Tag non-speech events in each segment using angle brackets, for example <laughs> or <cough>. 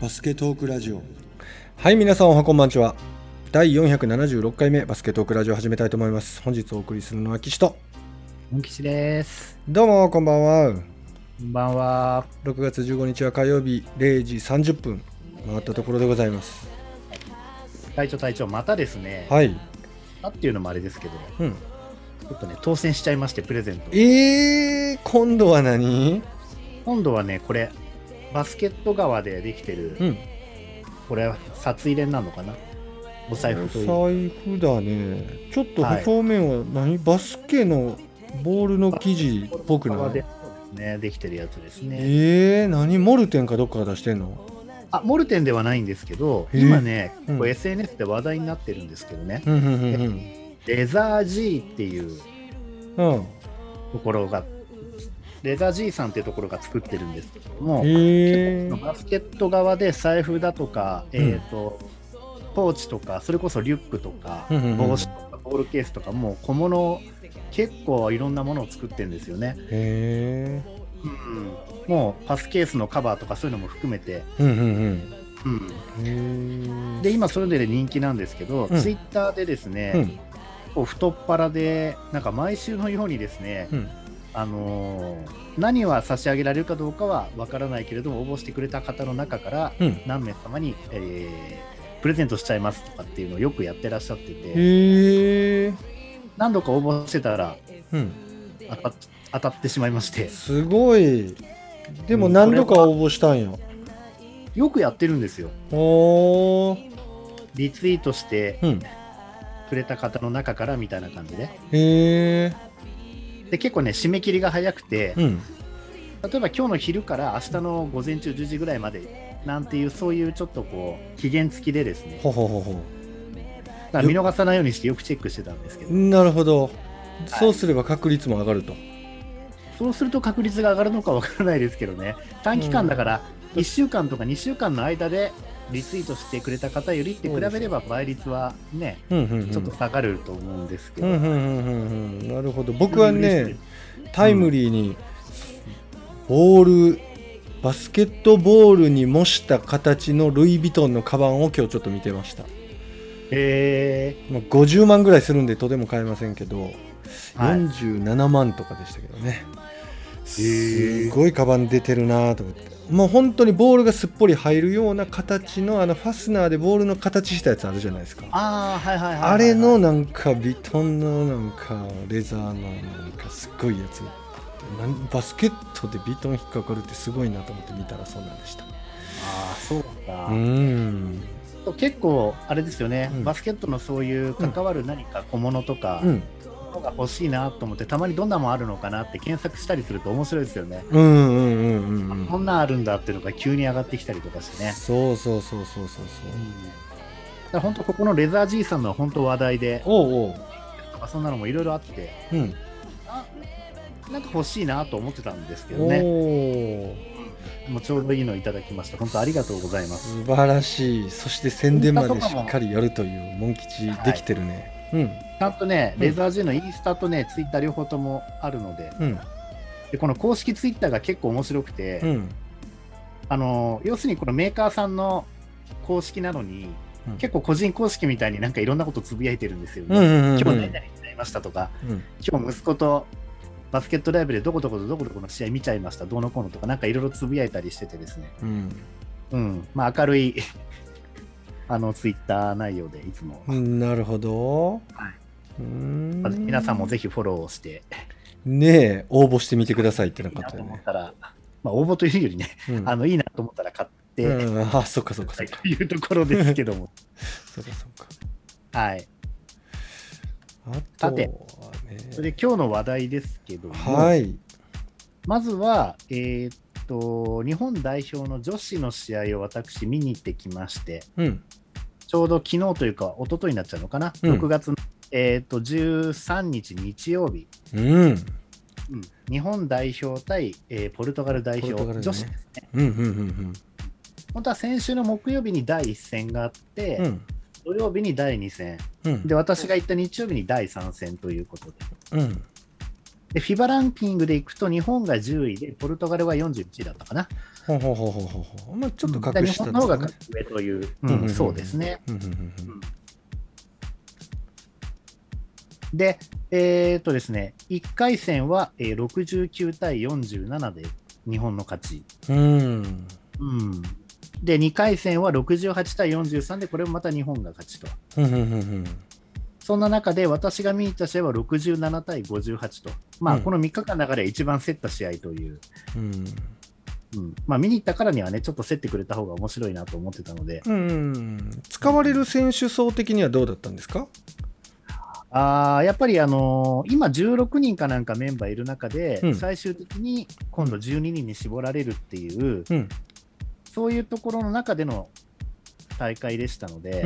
バスケトークラジオ。はい皆さんおはこんばんちは。第476回目バスケトークラジオ始めたいと思います。本日お送りするのは岸と。モン吉です。どうもこんばんは。こんばんは。6月15日は火曜日0時30分回ったところでございます。隊長隊長、またですね、はい。あっていうのもあれですけど、うん。ちょっとね、当選しちゃいまして、プレゼント。えー、今度は何？今度はね、これ、バスケット側でできてる、うん。これは札入れなのかな？お財布という。お財布だね。ちょっとはい。表面は何、バスケのボールの生地っぽくない？側でそうですね、できてるやつですね。えー、何？モルテンかどっかが出してんの？あ、モルテンではないんですけど、今ね、うん。SNS で話題になってるんですけどね、うんうんうんレザー G っていううんうん。ところが、レザー G さんっていうところが作ってるんですけども、えー、バスケット側で財布だとか、うん。えー、とポーチとかそれこそリュックとか、うんうんうん。帽子とかボールケースとかもう小物結構いろんなものを作ってるんですよね、へうん、もうパスケースのカバーとかそういうのも含めて、ーうんうんうん、うん。で今それで人気なんですけど、うん。ツイッターでですね、うん。太っ腹でなんか毎週のようにですね、うんあのー何は差し上げられるかどうかはわからないけれども応募してくれた方の中からうん。何名様に、えープレゼントしちゃいますとかっていうのをよくやってらっしゃってて何度か応募してたらうん。当たっ当たってしまいまして。すごい。でもうん何度か応募したんや。よくやってるんですよ。おー。リツイートしてうん。くれた方の中からみたいな感じで。へえで結構ね締め切りが早くてうん。例えば今日の昼から明日の午前中10時ぐらいまでなんていうそういうちょっとこう期限付きでですね。ほほほほだから見逃さないようにしてよくチェックしてたんですけど。なるほど。そうすれば確率も上がると。そうすると確率が上がるのかわからないですけどね、短期間だから、1週間とか2週間の間でリツイートしてくれた方よりって比べれば倍率はね、うんうんうん。ちょっと下がると思うんですけど、うんうんうんうんうん。なるほど。僕はねタイムリーにボールバスケットボールに模した形のルイ・ヴィトンのカバンを今日ちょっと見てました。えまあ、50万ぐらいするんでとても買えませんけど、はい。47万とかでしたけどね。ー、すごいカバン出てるなと思ってもう本当にボールがすっぽり入るような形のあのファスナーでボールの形したやつあるじゃないですか。ああ、はいはいはいはい、あれのなんかビトンのなんかレザーのなんかすっごいやつバスケットでビトン引っかかるってすごいなと思って見たらそうなんでした。ああ、そうか、うん。結構、あれですよね、うん。バスケットのそういう関わる何か小物とか、うんのが欲しいなと思って、たまにどんなもんあるのかなって検索したりすると面白いですよね。うんうんうんうんうん。こんなんあるんだっていうのが急に上がってきたりとかしてね。そうそうそうそうそうそう。だから本当ここのレザー G さんの本当話題でおうおう。とかそんなのもいろいろあってうん。なんか欲しいなと思ってたんですけどおね。おもうちょうどいいのいただきました。本当ありがとうございます。素晴らしい。そして宣伝までしっかりやるというモン吉できてるね、ちゃんとねうん。レザー G のインスタとねツイッター両方ともあるので。うん。うんでこの公式ツイッターが結構面白くて、うん。あの要するにこのメーカーさんの公式なのに、うん。結構個人公式みたいになんかいろんなことつぶやいてるんですよね、うんうんうんうん。今日何々になりましたとかうん。今日息子とバスケットライブでどこどことどこどこの試合見ちゃいました、どうのこうのとか、なんかいろいろつぶやいたりしててですね、うん。うん、まあ明るいあのツイッター内容でいつも、うんなるほど、はいうーん。まず皆さんもぜひフォローして、ねえ応募してみてくださいってないこいなととよね、思ったら、まあ、応募というよりね、うん。あのいいなと思ったら買って、うん、あそっかそっかそっか。というところですけども、<laughs> そっかそっか。はい、あとはさてねそれで今日の話題ですけども、はい。まずは、えーっと、日本代表の女子の試合を私、見に行ってきまして、うん。ちょうど昨日というか、一昨日になっちゃうのかな、うん。6月の、えーっと13日日曜日、うん。うん。日本代表対、えーポルトガル代表、ね。女子ですね。うんうんうん本当は先週の木曜日に第1戦があって、うん。うん土曜日に第2戦、うん。で、私が行った日曜日に第3戦ということで、うん。で、フィバランキングでいくと、日本が10位で、ポルトガルは41位だったかな。ほうほうほうほうほう。まあちょっとうん隠したんですかね日本の方が。上という、うんうんうんそうですね。うんうん。うんで、えーっとですね、1回戦は、えー69対47で日本の勝ち。うん。うん。うん、で、2回戦は68対43で、これもまた日本が勝ちと。うんうんうんうんそんな中で、私が見に行った試合は67対58と。まあ、うんこの3日間の中で一番競った試合という。うんうん、まあ、見に行ったからにはね、ちょっと競ってくれた方が面白いなと思ってたので、うんうん。使われる選手層的にはどうだったんですか？あーやっぱり、あのー今16人かなんかメンバーいる中で、うん最終的に今度12人に絞られるっていう、うん。そういうところの中での大会でしたので、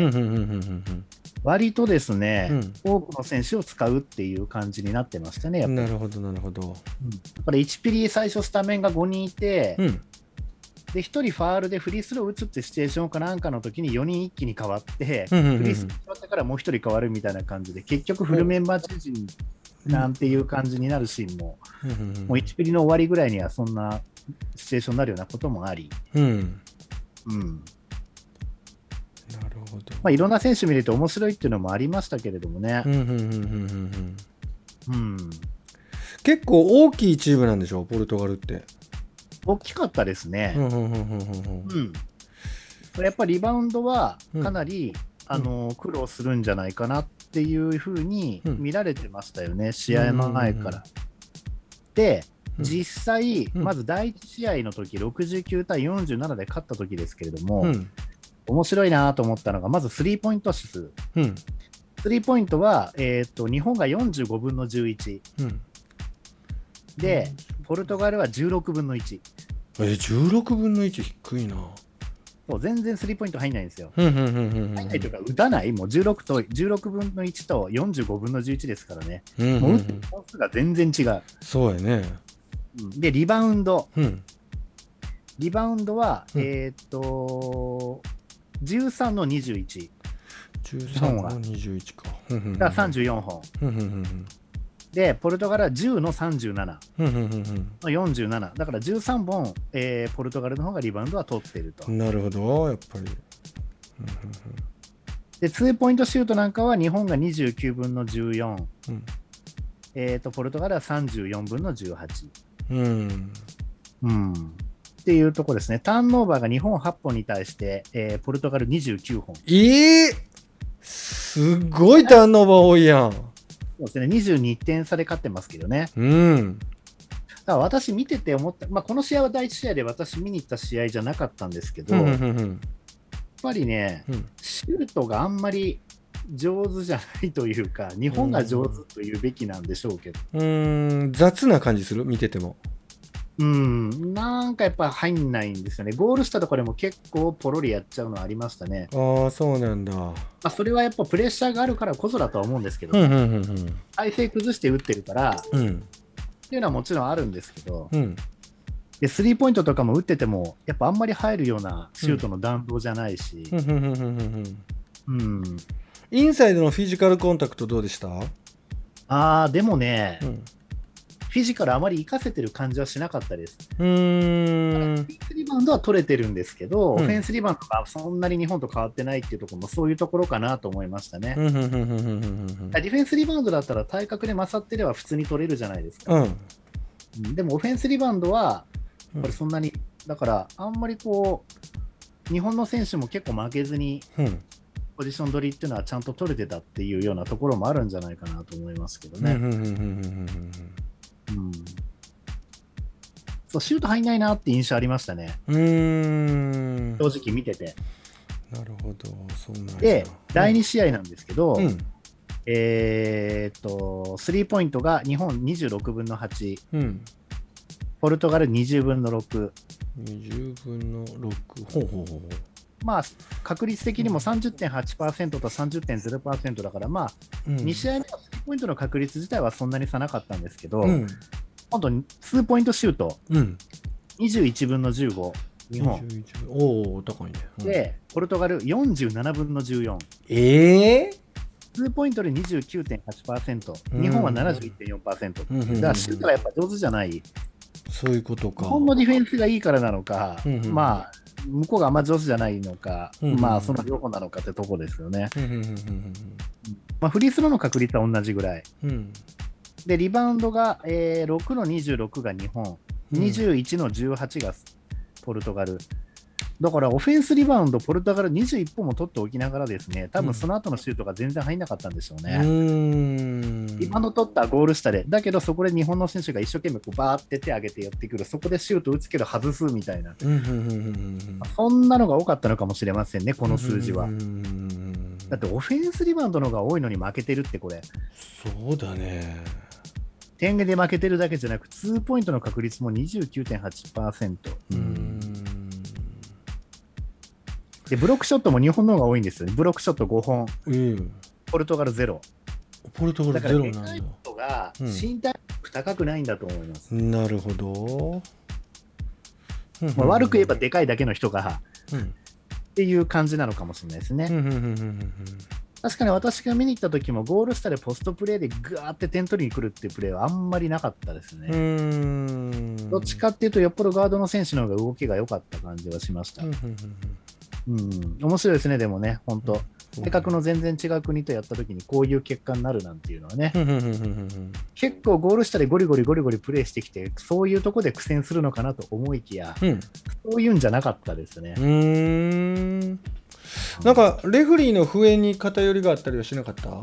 割とですね、うん多くの選手を使うっていう感じになってましたね、やっぱり。なるほどなるほど。うんだから1ピリ最初スタメンが5人いて、うん。で1人ファールでフリースロー打つってシチュエーションかなんかの時に4人一気に変わって、うんうんうんうん。フリースロー変わってからもう1人変わるみたいな感じで、結局フルメンバーチェンジなんていう感じになるシーンも、うんうんうんもう1ピリの終わりぐらいにはそんなシチュエーションになるようなこともあり、うん。うん。なるほど。まあ、いろんな選手見れて面白いっていうのもありましたけれどもね。結構大きいチームなんでしょ？ポルトガルって。大きかったですね。うんうんうんうんうんうん、やっぱりリバウンドはかなり、あの苦労するんじゃないかなっていうふうにうん。見られてましたよね、試合前から。で、うん。実際、うん。まず第1試合の時69対47で勝った時ですけれども、うん。面白いなと思ったのが、まずスリーポイント指数。うん。スリーポイントは、えー、と日本が45分の11うん。で、ポルトガルは16分の1。え16分の1低いな。そう全然スリーポイント入んないんですよ。入んないというか、打たない、もう16と16分の1と45分の11ですからね。うんうんもう打ってうんる本数が全然違う。そうやね。うんで、リバウンド。うんリバウンドは、うんえーっと、13の21。13の21か。うんうんうんが34本。うんうんうんで、ポルトガルは10の37うんうんうんうんの47。だから13本、えーポルトガルの方がリバウンドは取ってるとう。んなるほど、やっぱり。で、ツーポイントシュートなんかは日本が29分の14。うんえーっと、ポルトガルは34分の18。うんうんうん。っていうところですね。ターンオーバーが日本8本に対して、えーポルトガル29本。ええすっごいターンオーバー多いやん。そうですね、22点差で勝ってますけどね。うん。だから私見てて思った、まあ、この試合は第1試合で私見に行った試合じゃなかったんですけど、うんうやっんうんぱりね、うんシュートがあんまり上手じゃないというか、日本が上手というべきなんでしょうけど、うーん雑な感じする？見てても。うん、なんかやっぱ入んないんですよね。ゴールしたところでも結構ポロリやっちゃうのありましたね。ああ、そうなんだ。まあ、それはやっぱプレッシャーがあるからこそだとは思うんですけど、うんうんうん体勢崩して打ってるから、うん。うんっていうのはもちろんあるんですけど、うん。でスリーポイントとかも打ってても、やっぱあんまり入るようなシュートの弾道じゃないしう、んうんうんうんうんうん、インサイドのフィジカルコンタクトどうでした？あー、でもね、うん。フィジカルあまり活かせてる感じはしなかったです。うーんフェンスリバウンドは取れてるんですけど、うんオフェンスリバウンドがそんなに日本と変わってないっていうところもそういうところかなと思いましたね。ディフェンスリバウンドだったら体格で勝ってれば普通に取れるじゃないですか。うんうんでもオフェンスリバウンドは、うんこれそんなに、だからあんまりこう、日本の選手も結構負けずにうんポジション取りっていうのはちゃんと取れてたっていうようなところもあるんじゃないかなと思いますけどね。そうシュート入んないなって印象ありましたね、うん。正直見てて。なるほど。そんなんや。で、第2試合なんですけど、うん。えーっと、スリーポイントが日本26分の8、うん。ポルトガル20分の6、20分の6ほうほうほうほまあ、確率的にも30.8%と30.0%だから、まあ、ううん。2試合目のスリーポイントの確率自体はそんなに差なかったんですけど、うん今度、2ポイントシュート、うん。21分の15、日本。21分。おお高いね。うん。で、ポルトガル47分の14。ええ2ポイントで29.8%、うん。日本は71.4%。うん。だからシュートがやっぱ上手じゃない。そういうことか。日本のディフェンスがいいからなのか、うんうんまあ、向こうがあんま上手じゃないのか、うんうんまあ、その両方なのかってとこですよね。まあ、フリースローの確率は同じぐらい。うんうんで、リバウンドが、えー6の26が日本、うん。21の18がポルトガル。だから、オフェンスリバウンド、ポルトガル21本も取っておきながらですね、多分その後のシュートが全然入んなかったんでしょうね。うーん。リバウンド取ったゴール下で、だけどそこで日本の選手が一生懸命こうバーって手上げて寄ってくる、そこでシュート打つけど外すみたいな、そんなのが多かったのかもしれませんね、この数字は。だってオフェンスリバウンドの方が多いのに負けてるって、これ、そうだね点で負けてるだけじゃなく、2ポイントの確率も29.8%。うんで、ブロックショットも日本の方が多いんですよね。ブロックショット5本、うんポルトガル0。ポルトガだから、ルゼロなんだでかい人がうん身体力高くないんだと思います。なるほど、まあ、悪く言えばでかいだけの人がうんっていう感じなのかもしれないですね。確かに私が見に行った時もゴール下でポストプレーでぐわーって点取りに来るっていうプレーはあんまりなかったですね。どっちかっていうと、よっぽどガードの選手の方が動きが良かった感じはしました。ううん面白いですね、でもね、本当。うん。性格の全然違う国とやった時にこういう結果になるなんていうのはね、結構ゴール下でゴリゴリゴリゴリプレーしてきて、そういうとこで苦戦するのかなと思いきや、うん。そういうんじゃなかったですねなんかレフリーの笛に偏りがあったりはしなかった？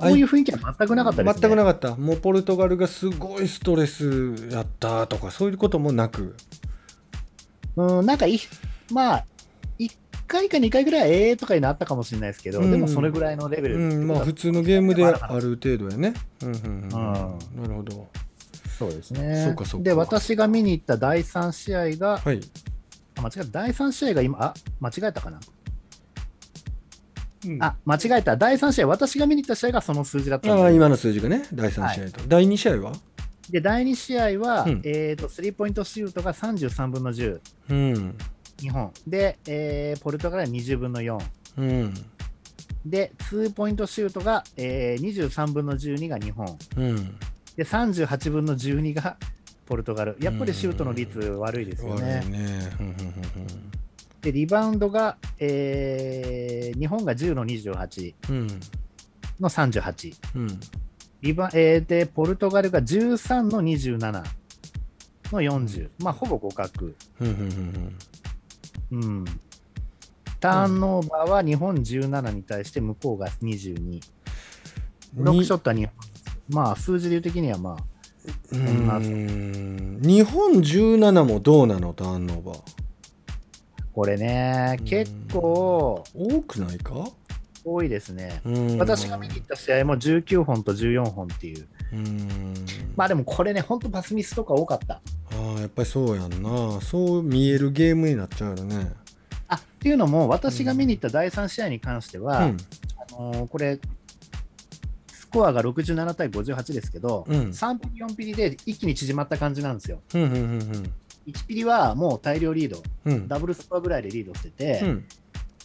そういう雰囲気は全くなかったですね。全くなかった。もうポルトガルがすごいストレスやったとかそういうこともなく？うん、なんかい、まあ、1回か2回ぐらい、ええとかいうのあったかもしれないですけど、うん。でもそれぐらいのレベルうんまあ普通のゲームである程度やね。うんうんうん。なるほど。そうですね。そうかそうか。で、私が見に行った第3試合が、はい。あ間違えた、第3試合が今、あ間違えたかな、うん。あ間違えた、第3試合、私が見に行った試合がその数字だったああ今の数字がね第3試合と、第2試合は？で、第2試合は、うん。えーと、スリーポイントシュートが33分の10、うん。日本。で、えーポルトガルは20分の4。うん。で、2ポイントシュートが、えー23分の12が日本。うん。で、38分の12がポルトガル。やっぱりシュートの率悪いですよね。ね。うんうんで、リバウンドが、えー日本が10の28うんうんの38。うんリバえーで、ポルトガルが13の27の40。まあ、ほぼ互角。うん。ターンオーバーは日本17に対して向こうが22。ブロックショットは日本。まあ、数字でいう的にはまあ、うーん日本17もどうなの？ターンオーバーこれねうん、結構多くないか？多いですね。うん。私が見に行った試合も19本と14本っていう。うん。まあでもこれね、本当パスミスとか多かった。ああやっぱりそうやんな。そう見えるゲームになっちゃうよね。あっていうのも、私が見に行った第3試合に関しては、うん。あのーこれ、スコアが67対58ですけど、うん。3ピリ、4ピリで一気に縮まった感じなんですよ。うんうんうん1ピリはもう大量リード、うん。うんダブルスコアぐらいでリードしてて、うん。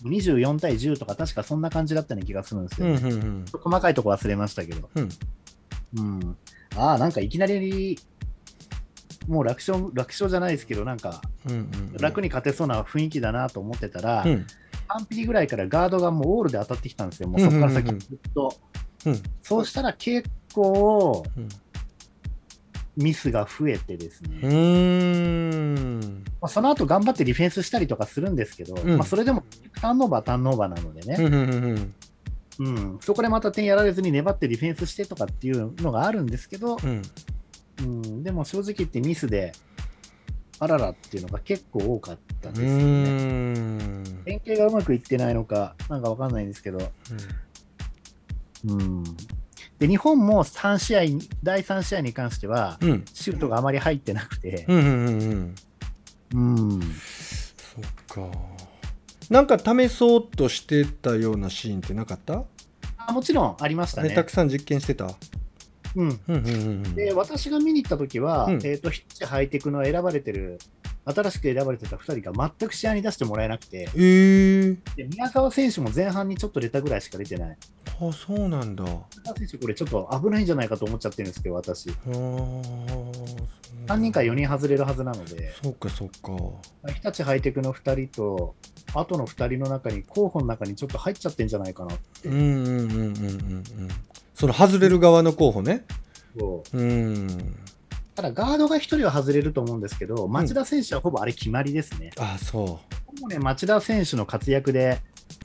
24対10とか、確かそんな感じだったような気がするんですうよ、ね。んうんうん。細かいとこ忘れましたけど。うん。うん、ああ、なんかいきなり、もう楽勝楽勝じゃないですけど、なんかうんうん楽に勝てそうな雰囲気だなと思ってたら、うん。3ピリぐらいからガードがもうオールで当たってきたんですよ、もうそこから先うんうんうん。ずっと。うん。そうしたら結構うんミスが増えてですね、うーん。まあ、その後頑張ってディフェンスしたりとかするんですけど、うん。まあ、それでもターンオーバー、ターンオーバーなのでね、うんうんうん。うん、そこでまた点やられずに粘ってディフェンスしてとかっていうのがあるんですけど、うん。うん、でも正直言ってミスで、あららっていうのが結構多かったんうですよね。連携がうまくいってないのか、なんかわかんないんですけど、うん、で日本も3試合、第3試合に関しては、うん。シュートがあまり入ってなくて、うんうんうんうん。うん、そっか。なんか試そうとしてたようなシーンってなかった？あもちろんありましたね。たく。さん実験してた？うん、うんうんうんうん。で私が見に行った時は、うん。えー、とヒッチハイテクの選ばれてる新しく選ばれてた2人が全く試合に出してもらえなくて、えー、で宮沢選手も前半にちょっと出たぐらいしか出てない。あそうなんだ。あ宮沢選手、これちょっと危ないんじゃないかと思っちゃってるんですけど、私。ー3人から4人外れるはずなので、そうかそうか。日立ハイテクの2人と、あとの2人の中に、候補の中にちょっと入っちゃってんじゃないかなって。うんうんうんうんうんうん。その外れる側の候補ね。そう。うんただ、ガードが1人は外れると思うんですけど、町田選手はほぼあれ決まりですね。あそもうね、町田選手の活躍で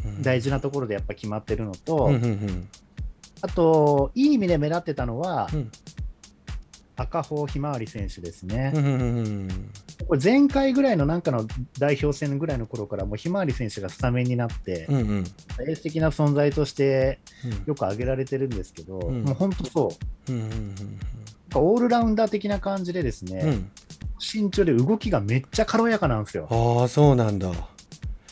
う、うん。大事なところでやっぱ決まってるのと、うんうんうん。あと、いい意味で目立ってたのは、うん。赤穂ひまわり選手ですね。うんうんうんこれ前回ぐらいのなんかの代表戦ぐらいの頃から、もうひまわり選手がスタメンになって、うんうん。エース的な存在としてうん。よく挙げられてるんですけど、うん。もう本当そう、うんうんうんオールラウンダー的な感じでですね、うん。身長で動きがめっちゃ軽やかなんですよ。ああそうなんだ。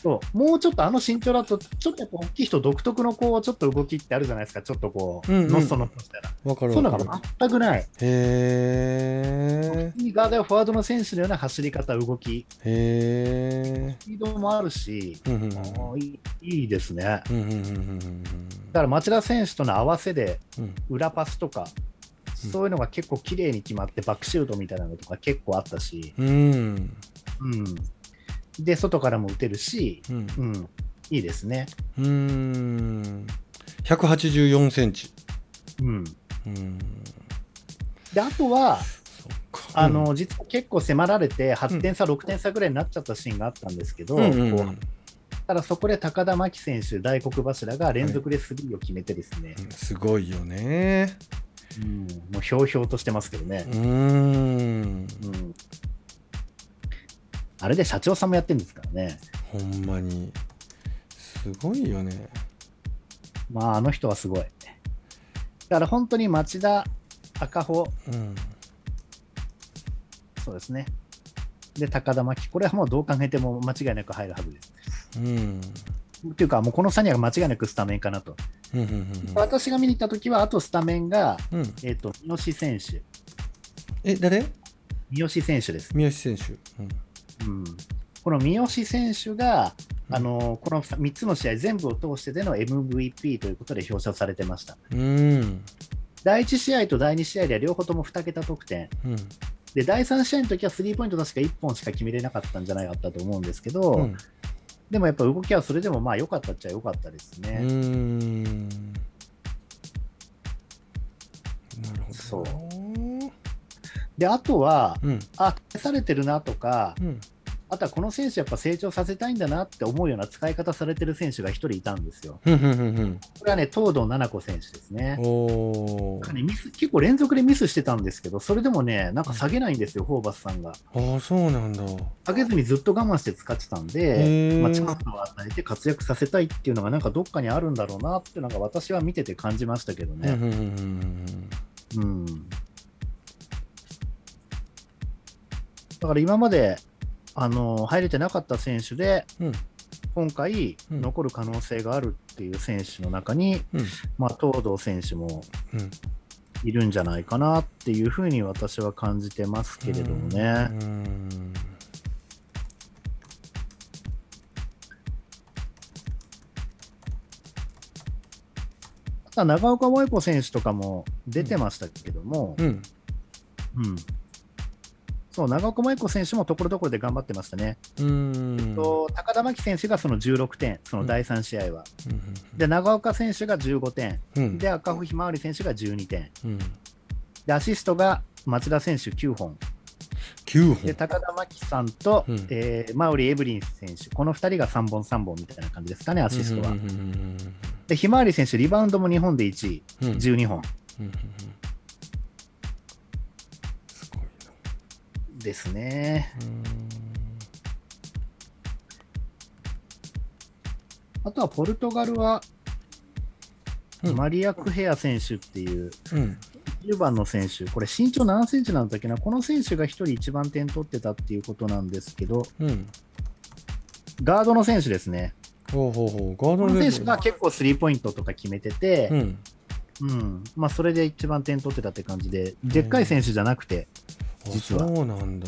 そう。もうちょっとあの身長だと、ちょっとやっぱ大きい人独特のこう、ちょっと動きってあるじゃないですか、ちょっとこう、うんうん。のっそのっそしたら。わかるそういのが全くない。へえガー。ドやフォワードの選手のような走り方、動き、へえスピードもあるし、うんうんいいですね。だうんうんうんうんから町田選手との合わせで、うん。裏パスとか、うんそういうのが結構綺麗に決まって、バックシュートみたいなのとか結構あったし、うん。うんうん、で、外からも打てるし、うん。うん、いいですね。うーん。184センチ。うん、うん。で、あとは、あの実は結構迫られて、8点差、6点差ぐらいになっちゃったシーンがあったんですけど、ただそこで高田真希選手、大黒柱が連続でスリーを決めてですね、うん。すごいよねうんもうひょうひょうとしてますけどね。う、ーん。うん。あれで社長さんもやってるんですからね、ほんまに。すごいよね。まあ、あの人はすごい。だから本当に町田、赤穂、うん。そうですね。で、高田真希、これはもうどう考えても間違いなく入るはずです。うんっていうか、もうこの3人は間違いなくスタメンかなと。うんうんうん私が見に行ったときは、あとスタメンが、うんうんえっ、と、三好選手。え誰？三好選手です。三好選手うん、この三好選手が、うんあのこの3つの試合全部を通してでの MVP ということで表彰されてました。うんうん第1試合と第2試合では両方とも2桁得点。うんで、第3試合の時はスリーポイント確か1本しか決めれなかったんじゃないかったと思うんですけど、うんでもやっぱ動きはそれでもまあ良かったっちゃ良かったですうね。ーん。なるほど。そう。で、あとは、うん。あ、消されてるなとか、うんあとはこの選手やっぱ成長させたいんだなって思うような使い方されてる選手が1人いたんですよ。これはね、東堂七子選手ですね。ねミス結構連続でミスしてたんですけど、それでもね、なんか下げないんですよ、ホーバスさんが。ああそうなんだ下げずにずっと我慢して使ってたんへで、ーまあ、チャンスを与えて活躍させたいっていうのが、なんかどっかにあるんだろうなっていうのが私は見てて感じましたけどね。うん。だから今まで、あの入れてなかった選手で、うん。今回、うん。残る可能性があるっていう選手の中に、うん。まあ、東堂選手もうん。いるんじゃないかなっていうふうに私は感じてますけれどもね。うんただ長岡萌子選手とかも出てましたけども、うん。うんそう長岡萌子選手もところどころで頑張ってましたね。うん。と高田真希選手がその16点、その第3試合は。で、長岡選手が15点、うん。で、赤穂ひまわり選手が12点、うん。で、アシストが松田選手9本、9で、本高田真希さんと、うん。えーマウリ・エブリン選手、この2人が3本3本みたいな感じですかね、アシストは。うんうんで、ひまわり選手、リバウンドも日本で1位、うん。うん12本うんですね。あとはポルトガルは、うん。マリア・クヘア選手っていううん。10番の選手、これ身長何センチなんだっけな、この選手が1人一番点取ってたっていうことなんですけど、うん。ガードの選手ですね。ほうほうほう。ガードこのの選手が結構スリーポイントとか決めてて、うん。うん。まあ、それで一番点取ってたって感じで、でっかい選手じゃなくて、実は。あそうなんだ。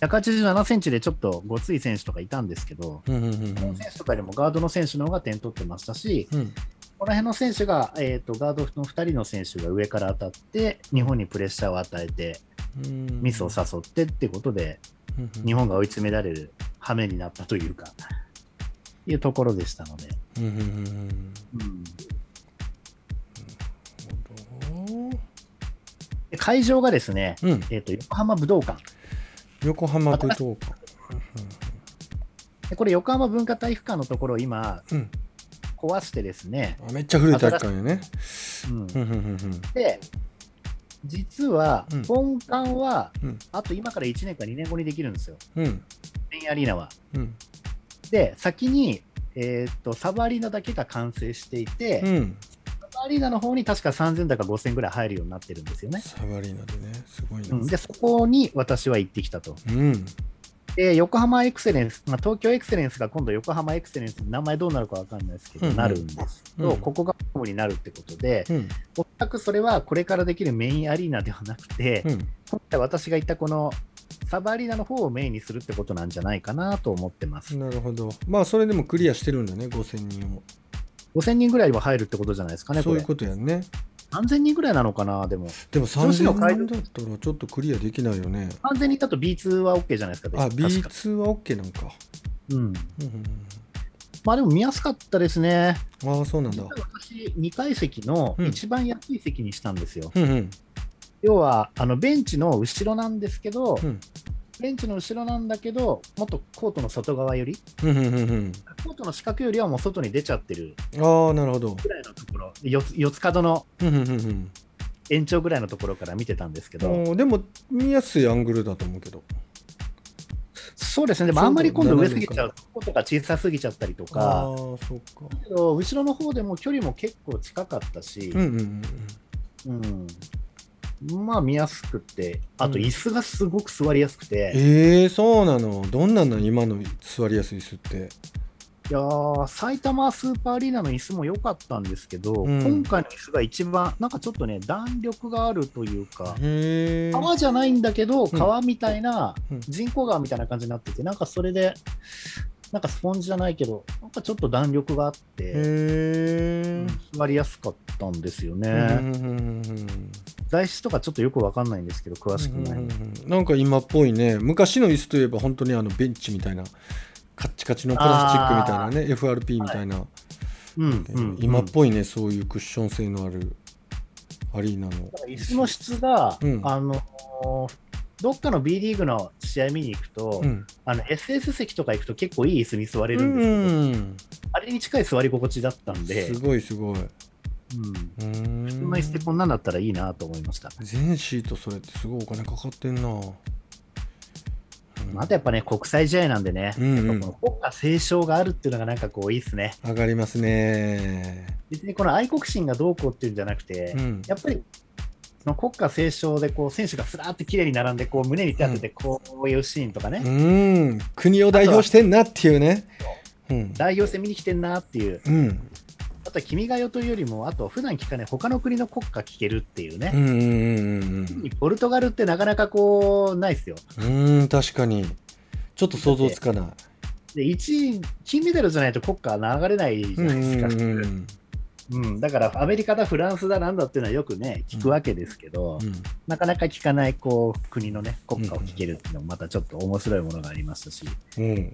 187センチでちょっとごつい選手とかいたんですけど、うんうんうんこの選手とかよりもガードの選手の方が点取ってましたし、うん。この辺の選手が、えー、とガードの2人の選手が上から当たって、日本にプレッシャーを与えて、うん。ミスを誘ってってことで、うんうん。日本が追い詰められる羽目になったというか、いうところでしたので。うんうんうん。うん会場がですね、どうん。えー、と横浜武道館。横浜武道館。でこれ横浜文化体育館のところを今うん。壊してですね、あめっちゃ古い体育館やね。で実はうん。本館はうん。あと今から1年か2年後にできるんですよ。うん。メインアリーナは。うん。で先に、えー、とサブアリーナだけが完成していて、うんサブアリーナの方に確か3000だか5000ぐらい入るようになってるんですよね、サバリーナでねすごいな。うん、でそこに私は行ってきたと。うん。で横浜エクセレンス、まあ、東京エクセレンスが今度横浜エクセレンス名前どうなるかわかんないですけど、うんうん。なるんですけど、うん。ここがホームになるってことで、うん。おそらくそれはこれからできるメインアリーナではなくて、うん。今回私が言ったこのサブアリーナの方をメインにするってことなんじゃないかなと思ってます。なるほど。まあそれでもクリアしてるんだね5000人を5000人ぐらいは入るってことじゃないですかね、そういう。ことやんね3000人ぐらいなのかな、でも。でも女子の会3000人だったらちょっとクリアできないよね3000人だと B2 は OK じゃないですか、あ確か B2 は OK なんかうん。まあでも見やすかったですね。うんああそうなんだ私、2階席のうん一番安い席にしたんですよ。うんうん要は、あのベンチの後ろなんですけど、うんベンチの後ろなんだけど、もっとコートの外側より、コートの四角よりはもう外に出ちゃってる。ああなるほど。ぐらいのところ、四つ四つ角の延長ぐらいのところから見てたんですけど、でも見やすいアングルだと思うけど。そうですね、でもあんまり今度上すぎちゃうと、コートが小さすぎちゃったりとか、後ろの方でも距離も結構近かったし。うん、うんうん。うん、まあ見やすくて、あとうん椅子がすごく座りやすくて、ええそうなの？どんなの今の座りやすい椅子って。いやー埼玉スーパーアリーナの椅子も良かったんですけど、うん。今回の椅子が一番、なんかちょっとね、弾力があるというか、革じゃないんだけど、革みたいな、うん。人工革みたいな感じになってて、なんかそれで、なんかスポンジじゃないけど、なんかちょっと弾力があって、座りやすかったんですよね。うんうんうんうん材質とかちょっとよくわかんないんですけど、詳しくない。うんうんうんなんか今っぽいね。昔の椅子といえば本当にあのベンチみたいなカッチカチのプラスチックみたいなね FRP みたいな、うんうん今っぽいねそういうクッション性のあるアリーナの。椅子の質が、うん。あのーどっかの B リーグの試合見に行くと、うん。あの SS 席とか行くと結構いい椅子に座れうるんですけど、ん。あれに近い座り心地だったんで、すごいすごいうん、うーん。そん。な椅子でこんなんだったらいいなと思いました。全シートそれってすごいお金かかってんな、うんあとやっぱね、国際試合なんでね、うんうん。国歌斉唱があるっていうのがなんかこういいっすね。上がりますね。別にこの愛国心がどうこうっていうんじゃなくて、うん。やっぱりその国歌斉唱でこう選手がすらーって綺麗に並んでこう胸に手当ててこういうシーンとかね、うん。国を代表してんなっていうね。うん。代表戦見に来てんなっていう、うんあとは君が代というよりも、あと普段聞かない他の国の国歌聞けるっていうね。う、んうんうんポルトガルってなかなかこうないですよ。うんうん確かに。ちょっと想像つかない。で1位、金メダルじゃないと国歌流れないじゃうんないですか。うんうんうん、だからアメリカだ、フランスだなんだっていうのはよくね、聞くわけですけど、うんなかなか聞かないこう国のね、国歌を聞けるっていうのもまたちょっと面白いものがありましたし、うん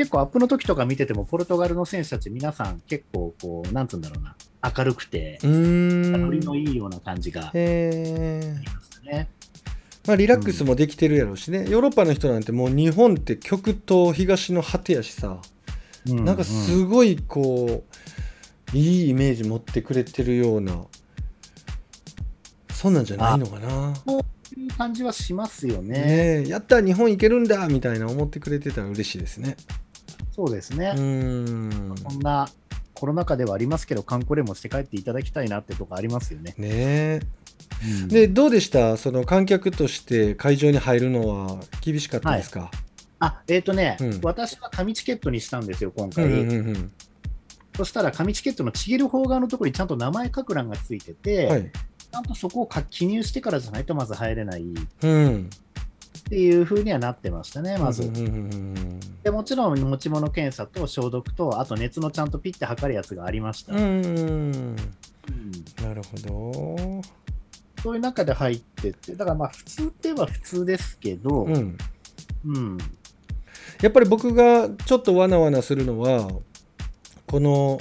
結構アップの時とか見てても、ポルトガルの選手たち皆さん結構こう、なんつうんだろうな、明るくて、うーん。ノリのいいような感じがね。まあリラックスもできてるやろうしね、ヨーロッパの人なんてもう日本って極東東の果てやしさ、うなんかすごいこういいイメージ持ってくれてるようなそんなんじゃないのかな。そういう感じはしますよね。ねえ。やった日本行けるんだみたいな思ってくれてたら嬉しいですねそうですね。うーん。こんなコロナ禍ではありますけど、観光でもして帰っていただきたいなってとこありますよね。ね。えうん。でどうでした？その観客として会場に入るのは厳しかったですか、あ、えっ、とね、うん。私は紙チケットにしたんですよ、今う回。んうんうん。そしたら紙チケットのちぎる方側のところにちゃんと名前書く欄がついてて、うんはい。ちゃんとそこを書記入してからじゃないとまず入れない。うんっていうふうにはなってましたね、まず。でもちろん持ち物検査と消毒と、あと熱のちゃんとピッて測るやつがありました。うん。なるほど。そういう中で入ってって、だからまあ普通って言えば普通ですけど、うん。うん。やっぱり僕がちょっとわなわなするのはこの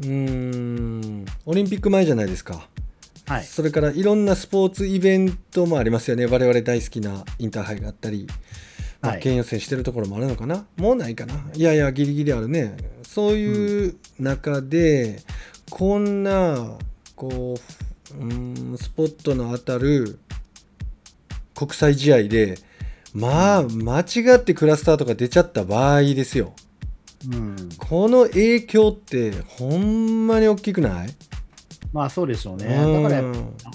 うーんオリンピック前じゃないですかはい、それからいろんなスポーツイベントもありますよね。我々大好きなインターハイがあったり、まあはい。県予選してるところもあるのかな？もうないかな？いやいやギリギリあるね。そういう中で、こんなこううーんスポットの当たる国際試合でまあ間違ってクラスターとか出ちゃった場合ですよ。うん、この影響ってほんまに大きくない？まあそうでしょうね。うんだから名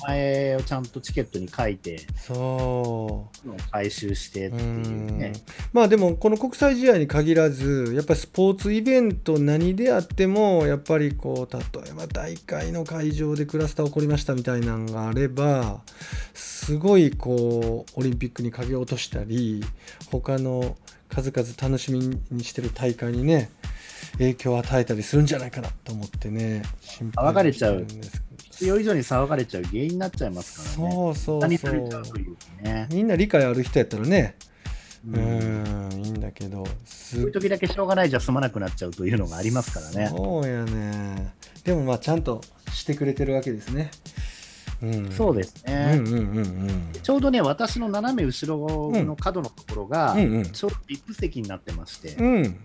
前をちゃんとチケットに書いて、そう回収してっていうね。まあでもこの国際試合に限らずやっぱりスポーツイベント何であってもやっぱりこう例えば大会の会場でクラスター起こりましたみたいなのがあればすごいこうオリンピックに影を落としたり他の数々楽しみにしてる大会にね影響を与えたりするんじゃないかなと思ってね心騒がれちゃう必要以上に騒がれちゃう原因になっちゃいますからね。そうそうそううね。みんな理解ある人やったらねううんんいいんだけどすそういう時だけしょうがないじゃ済まなくなっちゃうというのがありますからね。そうやね。でもまあちゃんとしてくれてるわけですね。うん、そうですうね、んうんうんちょうどね、私の斜め後ろの角のところが、うん。うんうん。ちょうどリップ席になってまして、うん。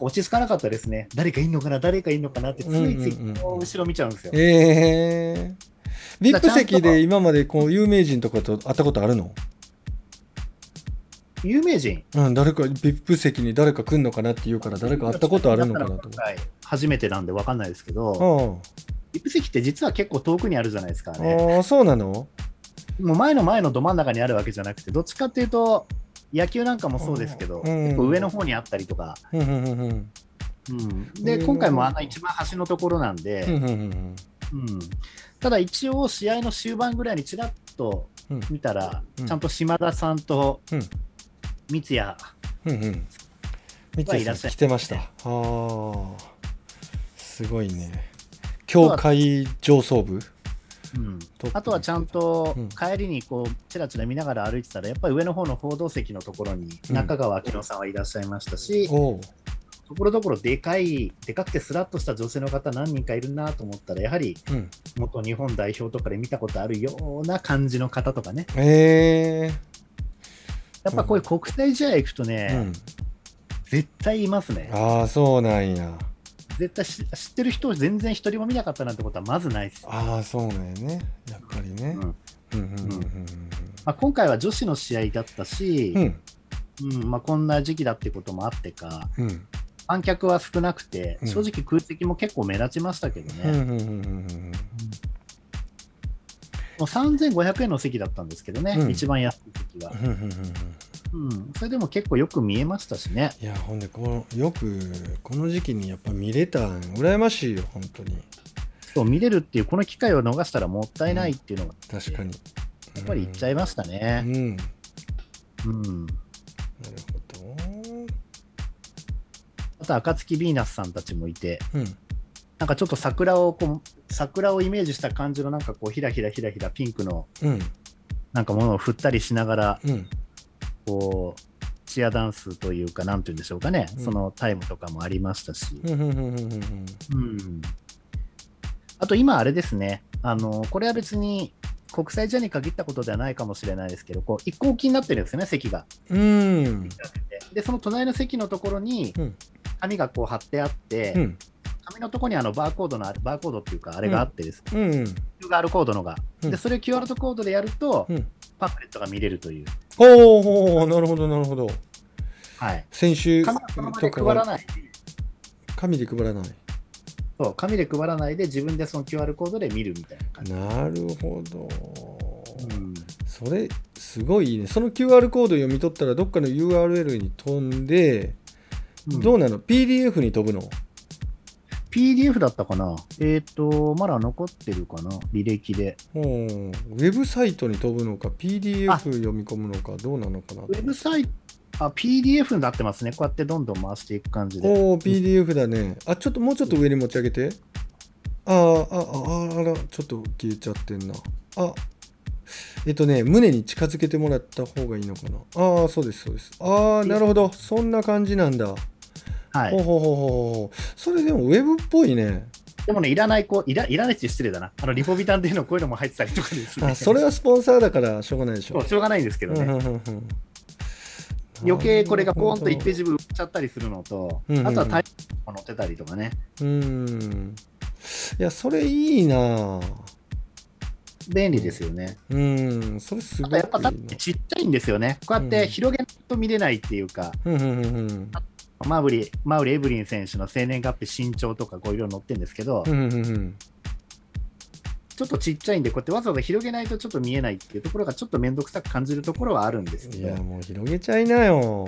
落ち着かなかったですね。誰かいんのかな、誰かいんのかな？って、ついつい後ろ見ちゃうんですよ。ええー。VIP 席で今までこう有名人とかと会ったことあるの？有名人？うん、誰か VIP 席に誰か来んのかなって言うから誰か会ったことあるのかなと。初めてなんで分かんないですけど、あリップ席って実は結構遠くにあるじゃないですかね。あああ、そうなの？もう前の前のど真ん中にあるわけじゃなくて、どっちかっていうと、野球なんかもそうですけど、うん。結構上の方にあったりとか、うんで、うん。今回もあんな一番端のところなんで、うんただ一応、試合の終盤ぐらいにちらっとうん。見たら、うん。ちゃんと島田さんとうん。三谷、うんいらっしゃい。てました。ああ。すごいね。教会上層部？うんあとはちゃんとうん帰りにこうちらちら見ながら歩いてたら、やっぱり上の方の報道席のところにうん中川明乃さんはいらっしゃいましたし、おうところどころでかい、でかくてスラッとした女性の方何人かいるなと思ったら、やはりうん。元日本代表とかで見たことあるような感じの方とかね、えやっぱこういう国際試合行くとえね、うん。絶対いますね。ああ、そうなんや。絶対し知ってる人を全然一人も見なかったなんてことはまずないです。ああ、そうなんやね。やっぱりねうん。うんうんうんまあ、今回は女子の試合だったしう、ん。うんまあ、こんな時期だってこともあってか、うん。うん。観客は少なくて、うん正直空席も結構目立ちましたけどね、もう3500円の席だったんですけどね、うん一番安い席が、うんうんうんうんうん。それでも結構よく見えましたしね。いやほんでこのよくこの時期にやっぱ見れたん羨ましいよ本当に。そう見れるっていう、この機会を逃したらもったいないっていうのが、確かに。やっぱり言っちゃいましたうね。ん。なるうん。ほど。あと、暁ヴィーナスさんたちもいて、うん。なんかちょっと桜をこう、桜をイメージした感じの、なんかこう、ひらひらひらひらピンクのうん。なんかものを振ったりしながら、うんこう、チアダンスというか、なんていうんでしょうかね、うん。そのタイムとかもありましたし、うん。あと今あれですね、あの、これは別に国際試合に限ったことではないかもしれないですけど、こう、一個置きになってるんですよね、席が。うん。で、その隣の席のところにうん。紙がこう貼ってあって、うん紙のところにあのバーコードの、バーコードっていうか、あれがあってですね、うん。QR コードのが。うん。で、それを QR コードでやると、うん。パンフレットが見れるという。おおなるほどなるほど。はい。先週紙で配らない。紙で配らない。そう、紙で配らないで自分でその QR コードで見るみたいな感じ。なるほど。うん。それすごいいいね。その QR コード読み取ったらどっかの URL に飛んで、うん。どうなの？PDF に飛ぶの？PDF だったかな？えっ、と、まだ残ってるかな？履歴で。う。んウェブサイトに飛ぶのか PDF あ。読み込むのかどうなのかな？ウェブサイト、あ、PDF になってますね。こうやってどんどん回していく感じで。おお PDF だね。あちょっともうちょっと上に持ち上げて。あーああああらちょっと消えちゃってんな。あ。えっとね胸に近づけてもらった方がいいのかな？ああそうですそうです。ああなるほど。そんな感じなんだ、はい。ほうほうほうほうそれでもウェブっぽいねでもね、いらない、こう、いらいらないって失礼だな。あの、リポビタンでのこういうのも入ってたりとかですね。あそれはスポンサーだからしょうがないでしょそうしょうがないんですけどね。うんうんうんうん余計これがポーンと1ページ分売っちゃったりするのと、うんうんうんあとはタイプも載ってたりとかね。うんいやそれいいな便利ですよね。うんそれすごあとやっぱちっちゃいんですよね。こうやって広げないと見れないっていうか、うんうんうんうんマウリ、マウリ・エブリン選手の生年月日、身長とかこういろいろ載ってるんですけど、うんうんうん。うんちょっとちっちゃいんで、こうやってわざわざ広げないとちょっと見えないっていうところがちょっと面倒くさく感じるところはあるんですけど、いやもう広げちゃいなよ、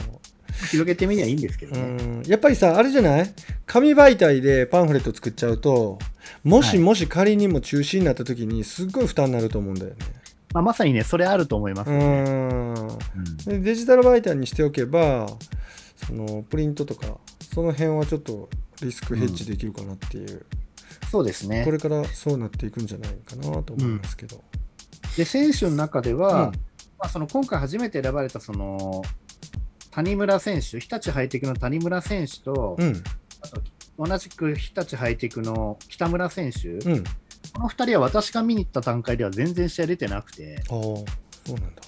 広げてみりゃいいんですけどうね。ん、やっぱりさあれじゃない？紙媒体でパンフレット作っちゃうともしはい。もし仮にも中止になった時にすっごい負担になると思うんだよね。まあ、まさにね、それあると思います、うね。ん。うん。でデジタル媒体にしておけばそのプリントとかその辺はちょっとリスクヘッジできるかなっていう、そうですね。こ。れからそうなっていくんじゃないかなと思いますけど、で、選手の中では、うん。まあ、その今回初めて選ばれたその谷村選手、日立ハイテクの谷村選手と、うん。あと同じく日立ハイテクの北村選手、うん。この2人は私が見に行った段階では全然試合出てなくて、ああそうなんだ。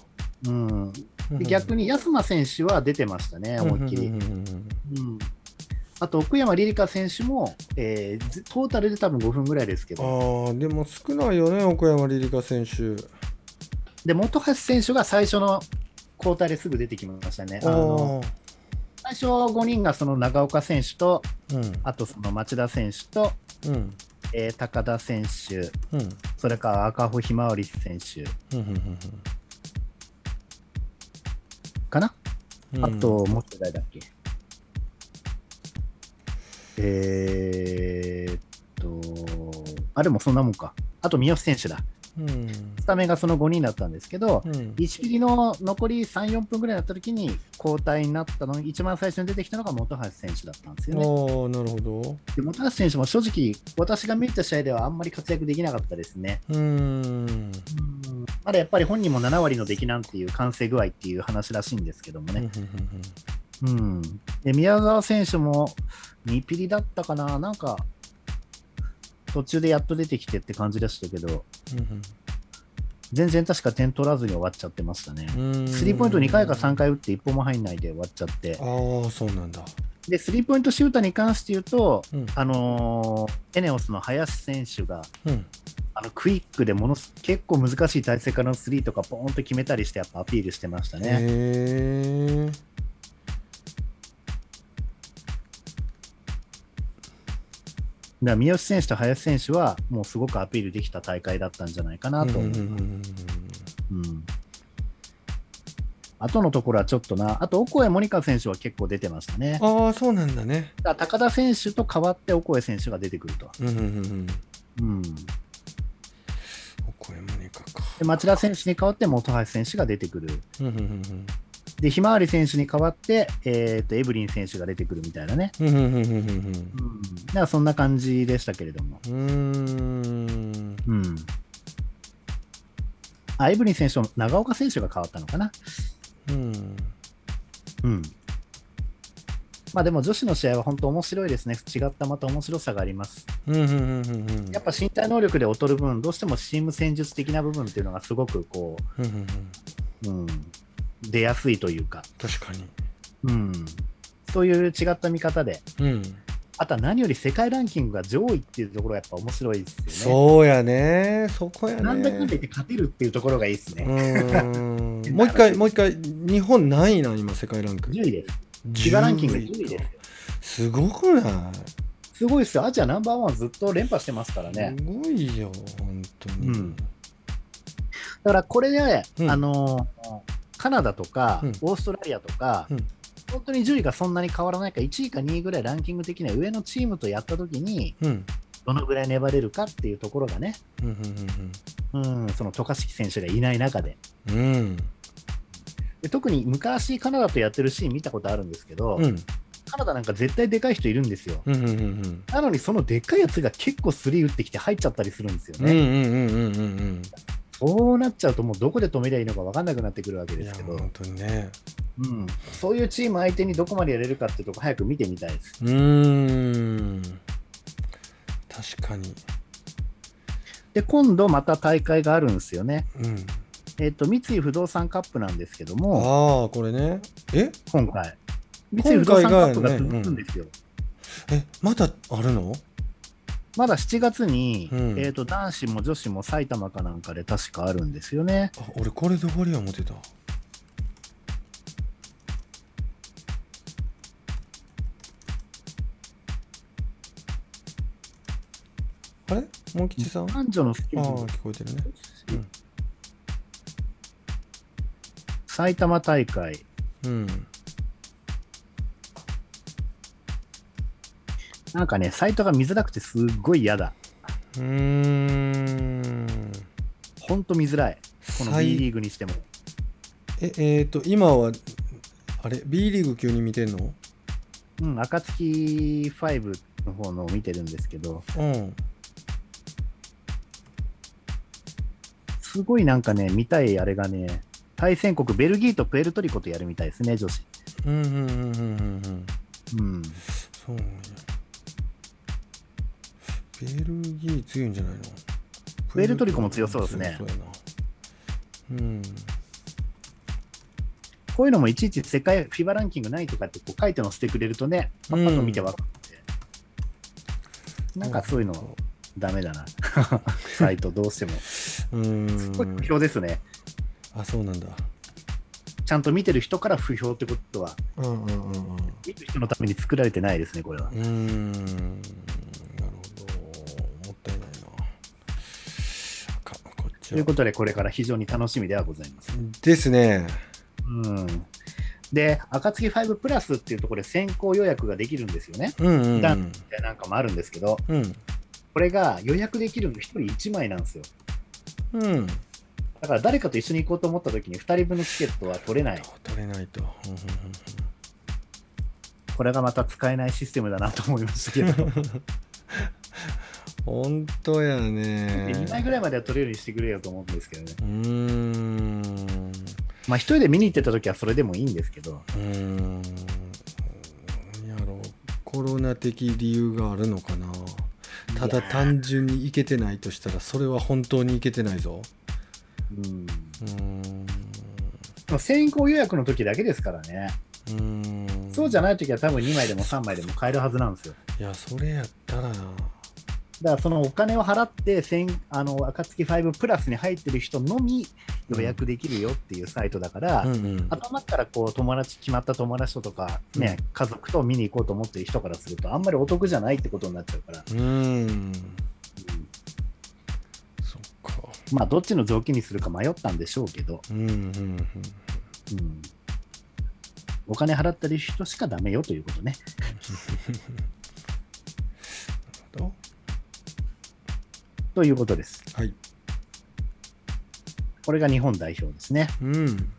うん、うんで逆に安間選手は出てましたね、思いっきり。うん。うん。うんうんうんあと奥山リリカ選手も、えーずトータルで多分5分ぐらいですけど、ああでも少ないよね奥山リリカ選手。で本橋選手が最初の交代ですぐ出てきましたね。あの最初5人がその長岡選手と、あーあとその町田選手と、うん。うんえー高田選手、うん。それから赤穂ひまわり選手。うんうんかな、うんあと、もう一人誰だっけ？えーっと、あ、でもそんなもんか。あと、三好選手だ。うん。スタメンがその5人だったんですけど、うん。1ピリの残り3、4分ぐらいになった時に交代になったのに、一番最初に出てきたのが本橋選手だったんですよね。なるほど。で本橋選手も正直、私が見た試合ではあんまり活躍できなかったですね。うーん。まだやっぱり本人も7割の出来なんていう完成具合っていう話らしいんですけどもね。うん、で宮澤選手も2ピリだったかな、なんか途中でやっと出てきてって感じでしたけど、全然確か点取らずに終わっちゃってましたね。スリーポイント2回か3回打って1本も入んないで終わっちゃって、ああそうなんだ。でスリーポイントシューターに関して言うと、うん。あのーエネオスの林選手がうん。あのクイックでものす結構難しい体勢からのスリーとかポーンと決めたりしてやっぱアピールしてましたね。だから三好選手と林選手はもうすごくアピールできた大会だったんじゃないかなと思う。うんあとのところはちょっとな、あと、オコエモニカ選手は結構出てましたね。ああそうなんだねだ高田選手と代わってオコエ選手が出てくると。うんうんうんうんうん、お声もねかかで町田選手に代わって本橋選手が出てくる。うんうんうんで、ひまわり選手に代わって、えー、とエブリン選手が出てくるみたいなね。うんうんうんうんうんうん、だからそんな感じでしたけれども。うんうーんうん。あ、エブリン選手と長岡選手が変わったのかな。うんうん。まあでも女子の試合は本当面白いですね。違ったまた面白さがあります。うんうんうんうんうんやっぱ身体能力で劣る分、どうしてもチーム戦術的な部分っていうのがすごくこうんうんうんう、うん、出やすいというか、確かに。うん、そういう違った見方で、うん。あとは何より世界ランキングが上位っていうところがやっぱ面白いですよね。そうやね。そこやね。なんだかんだ言って勝てるっていうところがいいですうね。<laughs> もう一回もう一回日本何位なん今世界ランク。10位です。FIBA ランキング10位です。すごくない？すごいですよ。アジアナンバーワンずっと連覇してますからね。すごいよ本当に、うん。だからこれで、うん。あのカナダとか、うん。オーストラリアとか、うん。本当に順位がそんなに変わらないか、1位か2位ぐらいランキング的には上のチームとやったときに、うん。どのぐらい粘れるかっていうところがね、うんうん、その渡嘉敷選手がいない中で。うん。うんで、特に昔、カナダとやってるシーン見たことあるんですけど、うん。カナダなんか絶対でかい人いるんですよ。なのに、そのでっかいやつが結構スリー打ってきて入っちゃったりするんですよね。うんうんうんうんうんうんそうなっちゃうと、もうどこで止めりゃいいのか分かんなくなってくるわけいですけど、や本当にね。うん、そういうチーム相手にどこまでやれるかっていうとこ、早く見てみたいです。うーん。確かに。で、今度また大会があるんですよね。うん。えっ、と、三井不動産カップなんですけども、ああこれね。え？今回。三井不動産カップが続くんですよ。えまだあるの？まだ7月に、うん。えっ、と、男子も女子も埼玉かなんかで確かあるんですよね。あ俺これで終わりや思ってた。あれ？モン吉さん？あ男女のスケジあュール。聞こえてるね。うん。埼玉大会、うんなんかね、サイトが見づらくてすっごい嫌だ。うーんほんと見づらい。この B リーグにしても。ええー、と今はあれ？B リーグ急に見てんの？うん、暁5の方のを見てるんですけど、うんすごいなんかね、見たいあれがね、対戦国ベルギーとプエルトリコとやるみたいですね、女子。うんうんうんうんうんうんうん。そうなんやベルギー強いんじゃないの？プエルトリコも強そうですね。うん。こういうのもいちいち世界フィバランキングないとかってこう書いて載せてくれるとね、パッと見てわかって、なんかそういうのダメだな。<laughs> サイトどうしても。すうーんごい不評ですね。あそうなんだ。ちゃんと見てる人から不評ってことは、うんうんうんうん。見てる人のために作られてないですね、これは。う。ーんということで、これから非常に楽しみではございます。ですねうん。で、暁5プラスっていうところで先行予約ができるんですよね。うんうんうんだなんかもあるんですけど、うんこれが予約できるの1人1枚なんですよ。うんだから誰かと一緒に行こうと思った時に2人分のチケットは取れない。取れないと、うんうんこれがまた使えないシステムだなと思いましたけど、<laughs> 本当やでね2枚ぐらいまでは取れるようにしてくれよと思うんですけどね。うーん。まあ1人で見に行ってた時はそれでもいいんですけど、うーん。やろう。コロナ的理由があるのかな。ただ単純にいけてないとしたらそれは本当にいけてないぞ。うん。うーん。まあ先行予約の時だけですからね。うーん。そうじゃない時は多分2枚でも3枚でも買えるはずなんですよ。いやそれやったらなだからそのお金を払って、千あの、暁5プラスに入ってる人のみ予約できるよっていうサイトだから、うんうん。頭からこう友達、決まった友達とか、ね、家族と見に行こうと思ってる人からすると、あんまりお得じゃないってことになっちゃうから、うーん。まあ、どっちの条件にするか迷ったんでしょうけど、うんうんうん。うん、お金払ってる人しかダメよということね。<laughs> どということです。はいこれが日本代表ですね。うん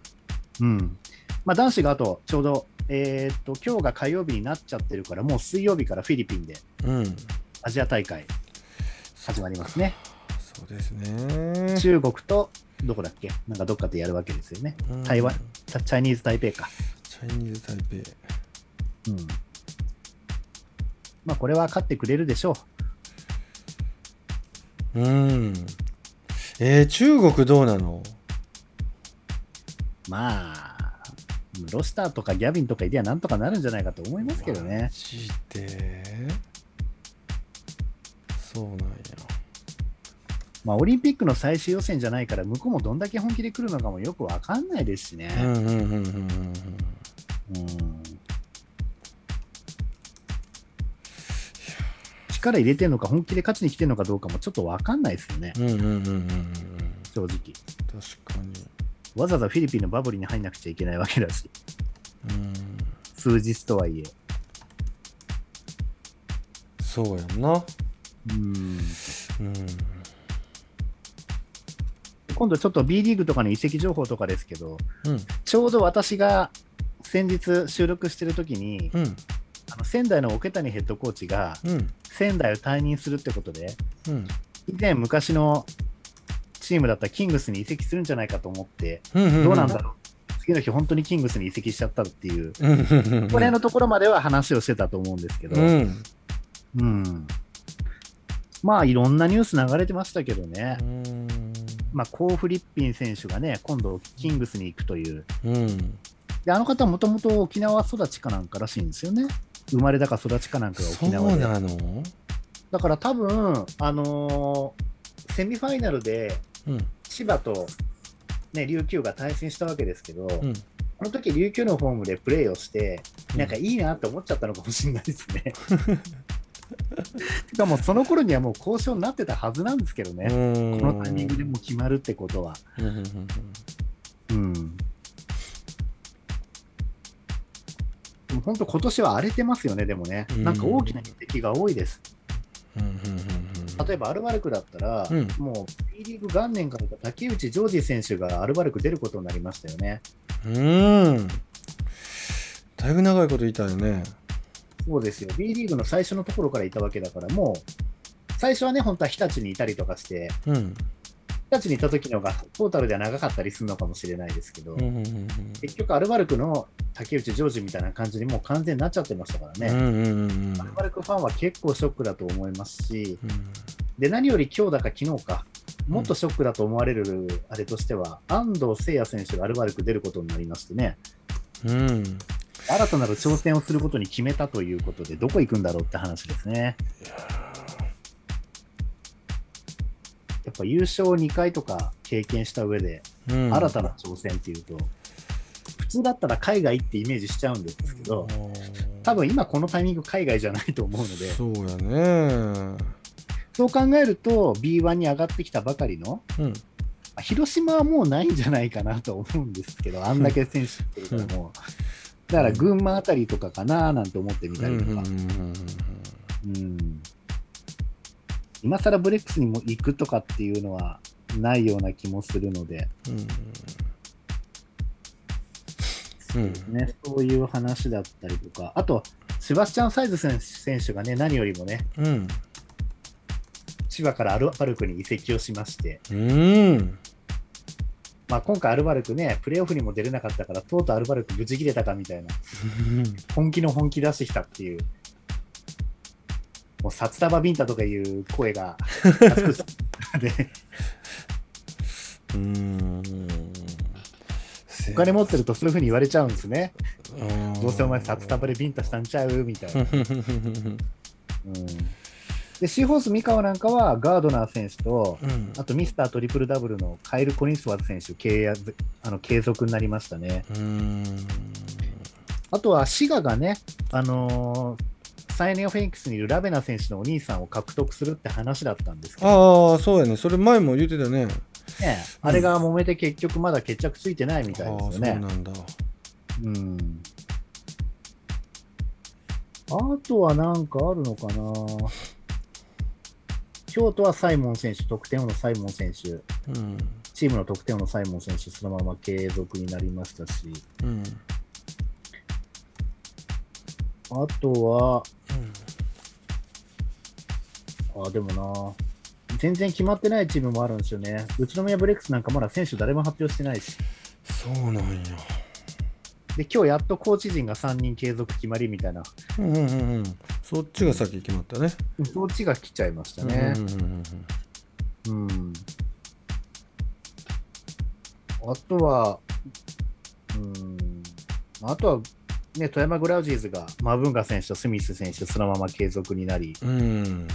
うん。まあ、男子があと、ちょうど、えーっと、今日が火曜日になっちゃってるから、もう水曜日からフィリピンでうんアジア大会始まりますね。そうですね中国と、どこだっけ？なんかどっかでやるわけですよね。うん台湾？チャイニーズ・台北か。チャイニーズ・タイペイうん。まあ、これは勝ってくれるでしょうんえー、中国どうなの？う。まあ、ロスターとかギャビンとかいりゃなんとかなるんじゃないかと思いますけどマね。ジで？そうなんやまあ、オリンピックの最終予選じゃないから、向こうもどんだけ本気で来るのかもよくわかんないですしね。うんうんうんうんうんうん力入れてるのか、本気で勝ちに来てるのかどうかもちょっとわかんないですよね、うんうんうんうんうんうん。正直。確かに。わざわざフィリピンのバブルに入んなくちゃいけないわけだし、うん。数日とはいえ。そうやんな。うん。うん今度ちょっと B リーグとかの移籍情報とかですけど、うんちょうど私が先日収録してる時に、うんあの仙台の桶谷ヘッドコーチがうん仙台を退任するってことで、うん以前昔のチームだったキングスに移籍するんじゃないかと思って、うんどうなんだろう。次の日本当にキングスに移籍しちゃったっていう、うんうんこれのところまでは話をしてたと思うんですけど、うんうん。まあいろんなニュース流れてましたけどね。うんまあ、コー・フリッピン選手がね、今度、キングスに行くという。うんで、あの方もともと沖縄育ちかなんからしいんですよね。生まれだか育ちかなんかが沖縄で。なの？だから多分、あのーセミファイナルでうん千葉と、ね、琉球が対戦したわけですけど、うんこの時琉球のホームでプレーをして、うんなんかいいなって思っちゃったのかもしれないですね。てかもうその頃にはもう交渉になってたはずなんですけどね。うんこのタイミングでもう決まるってことは。うんうん本当、今年は荒れてますよね、でもね。うんなんか大きな移籍が多いです。例えばアルバルクだったら、うんもう B リーグ元年から竹内ジョージ選手がアルバルク出ることになりましたよね。うんうんだいぶ長いこといたよねそうですよ。B リーグの最初のところからいたわけだから、もう、最初はね、本当は日立にいたりとかして、うん日立にいた時のがトータルでは長かったりするのかもしれないですけど、うんうんうん結局アルバルクの竹内ジョージみたいな感じにもう完全になっちゃってましたからね。うんうんうんうん。アルバルクファンは結構ショックだと思いますし、うん。で、何より今日だか昨日か、もっとショックだと思われるあれとしては、安藤聖也選手がアルバルク出ることになりましてね、うん。新たなる挑戦をすることに決めたということで、どこ行くんだろうって話ですね。やっぱ優勝2回とか経験した上で、うん。新たな挑戦っていうと、普通だったら海外ってイメージしちゃうんですけど、多分今このタイミング海外じゃないと思うので、そうやね。そう考えると B1 に上がってきたばかりの、うん。広島はもうないんじゃないかなと思うんですけど、あんだけ選手ってるからもう。だから群馬あたりとかかななんて思ってみたりとか。うん今更ブレックスにも行くとかっていうのはないような気もするので、うん。うんね、そういう話だったりとか、あと、セバスチャン・サイズ選選手がね、何よりもね、うん。千葉からアルバルクに移籍をしまして、うん。まあ、今回アルバルクね、プレーオフにも出れなかったから、とうとうアルバルク無事切れたかみたいな、本気の本気出してきたっていう、もう札束ビンタとかいう声が、<laughs> でうんお金持ってるとそういうふうに言われちゃうんですね。うんどうせお前札束でビンタしたんちゃうみたいな。<laughs> うんでシーホース三河なんかはガードナー選手と、うんあとミスタートリプルダブルのカイル・コリンスワーズ選手契約あの継続になりましたね。うんあとは滋賀がね、あのーサイネオフェニックスにいるラベナ選手のお兄さんを獲得するって話だったんですけど、ああそうやね。それ前も言ってたね。ね、あれが揉めて結局まだ決着ついてないみたいですよね。なんだ。うん。あとはなんかあるのかな。京都はサイモン選手、得点王のサイモン選手、うん。チームの得点王のサイモン選手、そのまま継続になりましたし、うんあとは、あ、でもな、全然決まってないチームもあるんですよね。宇都宮ブレックスなんかまだ選手誰も発表してないし。そうなんやで、今日やっとコーチ陣が3人継続決まりみたいな、うんうんうんうんそっちが先決まったねそっちが来ちゃいましたね。うんうんうんうん。あとは、うん、あとは、ね、富山グラウジーズがマブンガ選手とスミス選手、そのまま継続になり、うんうん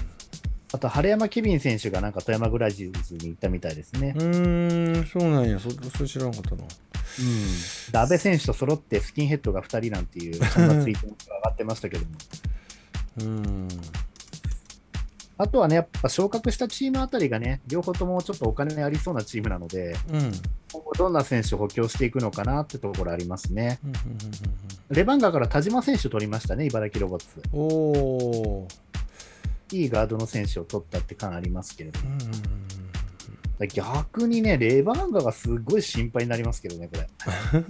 あと、晴山ケビン選手がなんか富山グラウジーズに行ったみたいですね。うーんそうなんやそそれ知らんかったなうん。で、安倍選手と揃ってスキンヘッドが2人なんていう、そんなツイートが上がってましたけども。<laughs> うんあとはね、やっぱ昇格したチームあたりがね、両方ともちょっとお金ありそうなチームなので、うん今後どんな選手を補強していくのかなってところありますね。うんうんレバンガから田島選手取りましたね、茨城ロボッツ。うんうんおーいいガードの選手を取ったって感ありますけれどうんうんうん逆にね、レバンガがすごい心配になりますけどね、これ。<laughs>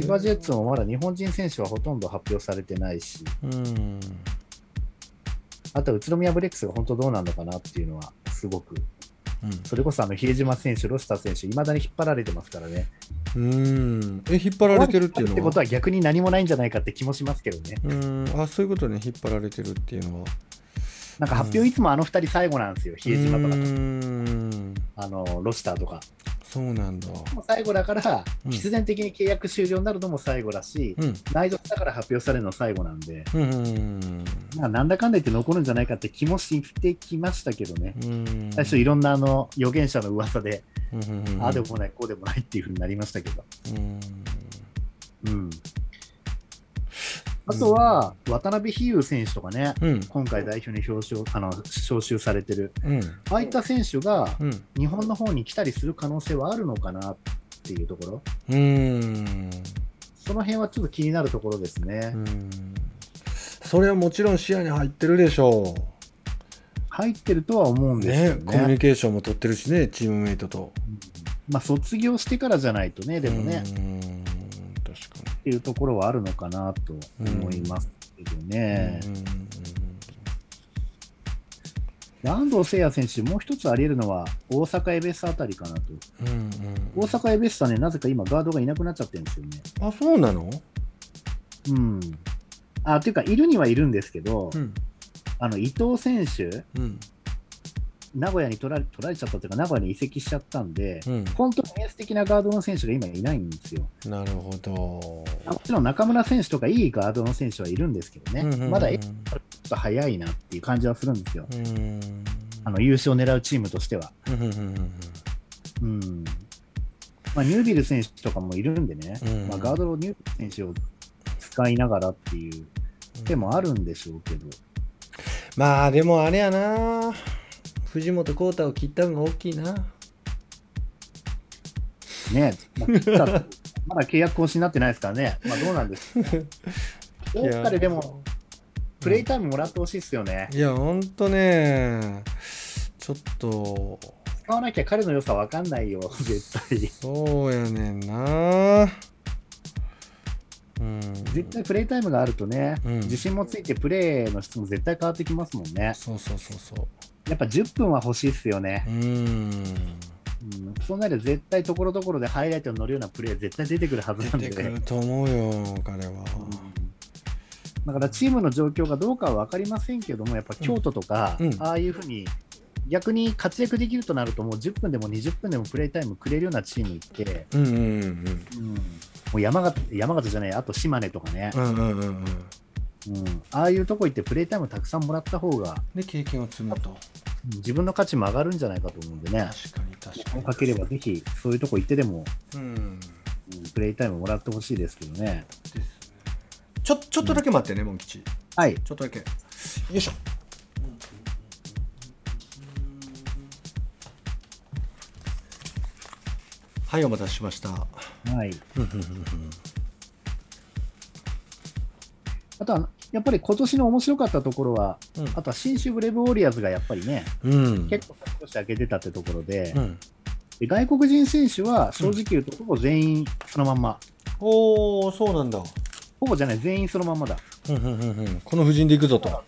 千葉ジェッツもまだ日本人選手はほとんど発表されてないし、うん。あとは宇都宮ブレックスが本当どうなのかなっていうのは、すごく、うん。それこそあの比江島選手、ロスター選手、いまだに引っ張られてますからね。うん。え引っ張られてるっていうのは？ってことは逆に何もないんじゃないかって気もしますけどね。うん。あそういうことね。引っ張られてるっていうのはなんか発表いつもあの二人最後なんですよ、比江島とかう、ん。あのロスターとか。そうなんだ。最後だから、うん。必然的に契約終了になるのも最後だし、うん。内臓だから発表されるの最後なんで、うんうんまあ、なんだかんだ言って残るんじゃないかって気もしてきましたけどね。うん。最初いろんなあの預言者の噂で、ああでもない、こうでもないっていうふうになりましたけど。うん。うん。あとは、渡辺比喩選手とかね、うん。今回代表に表彰あの招集されてる、うん。ああいった選手がうん。日本の方に来たりする可能性はあるのかなっていうところ、うん。その辺はちょっと気になるところですね。うん。それはもちろん視野に入ってるでしょ入ってるとは思うんうですよね。ねコミュニケーションも取ってるしねチームメイトと。まあ、卒業してからじゃないとね、でもね、っていうところはあるのかなと思いますけどにね。安藤聖也選手、もう一つあり得るのは、大阪エベッサあたりかなと。うんうん大阪エベッサね、なぜか今、ガードがいなくなっちゃってるんですよね。あそうなの？うん。あ、というか、いるにはいるんですけど、うんあの、伊藤選手、うん名古屋に取られ取られちゃったというか、名古屋に移籍しちゃったんで、うん。本当にエース的なガードの選手が今いないんですよ。なるほど。もちろん中村選手とかいいガードの選手はいるんですけどね、うんうんうんまだエースちょっと早いなっていう感じはするんですよ。うん。あの優勝を狙うチームとしては。うんうんうん。うん。まあ、ニュービル選手とかもいるんでね、うん。まあ、ガードのニュービル選手を使いながらっていう手もあるんでしょうけど、まあでもあれやな藤本浩太を切ったのが大きいな。ね、まあ、切ったって <laughs> まだ契約更新になってないですからね、まあ、どうなんです。か、ね。どっかででも、プレイタイムもらってほしいですよね。いやほんとね。ちょっと。使わなきゃ彼の良さわかんないよ、<laughs> 絶対。そうやねんな。うん。絶対プレイタイムがあるとね、うん。自信もついてプレーの質も絶対変わってきますもんね。そうそうそうそやっぱ10分は欲しいっすよね。う。うん。うん、そうなると絶対ところどころでハイライトに乗るようなプレー絶対出てくるはずなんで。出てくると思うよ彼は。うん。だからチームの状況がどうかは分かりませんけども、やっぱ京都とか、うん。ああいうふうに逆に活躍できるとなると、もう10分でも20分でもプレイタイムくれるようなチームって、うんうんうん。うん、もう山形山形じゃない、あと島根とかね、うんうんうんうん。うん、ああいうとこ行ってプレイタイムたくさんもらった方が、で経験を積むと。うん自分の価値も上がるんじゃないかと思うんでね、確かに確かに。かければぜひそういうとこ行ってでも、うん。うんプレイタイムもらってほしいですけどね。ですね。ちょちょっとだけ待ってねモン吉はい、ちょっとだけ。よいしょ。はいお待たせしました。はい。<laughs> あとは、やっぱり今年の面白かったところは、うん。あとは新種ブレイブウォリアーズがやっぱりね、うん。結構勝ち越して開けてたってところで、うん。で外国人選手は正直言うと、ほぼ全員そのまんま、おおそうなんだ。ほぼじゃない、全員そのまんまだ。うんうんうんうん。この布陣でいくぞと。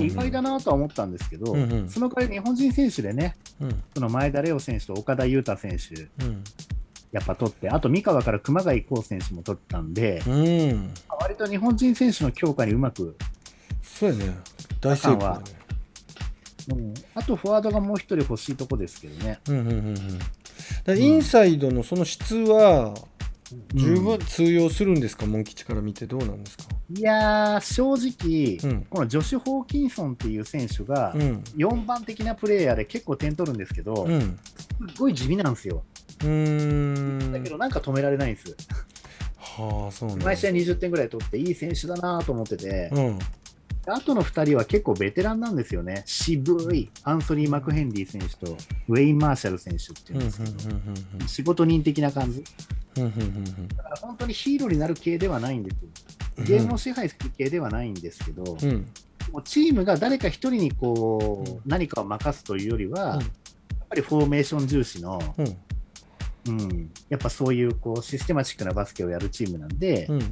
意外だなとは思ったんですけど、うんうん。その代わり日本人選手でね、うん。その前田レオ選手と岡田裕太選手、うんやっぱ取って、あと三河から熊谷光選手も取ったんで、うん。割と日本人選手の強化にうまく、そうやね。大成功だね。うん。あとフォワードがもう一人欲しいとこですけどね。うんうんうんうん。だからインサイドのその質は十分通用するんですか、モン吉から見てどうなんですか？いやー、正直、うん。このジョシュ・ホーキンソンっていう選手が、うん。4番的なプレーヤーで結構点取るんですけど、うん。ごい地味なんですよ。うーん。だけど、なんか止められないんです。はあそうなんだ。毎試合20点ぐらい取って、いい選手だなと思ってて、うん。あとの2人は結構ベテランなんですよね。渋いアンソニー・マクヘンリー選手とウェイン・マーシャル選手っていうんですけど、仕事人的な感じ。だから本当にヒーローになる系ではないんですよ。ゲームを支配する系ではないんですけど、うん、もうチームが誰か一人にこう、何かを任すというよりは、やっぱりフォーメーション重視の、うん、やっぱそういうこうシステマチックなバスケをやるチームなんで、うん、仕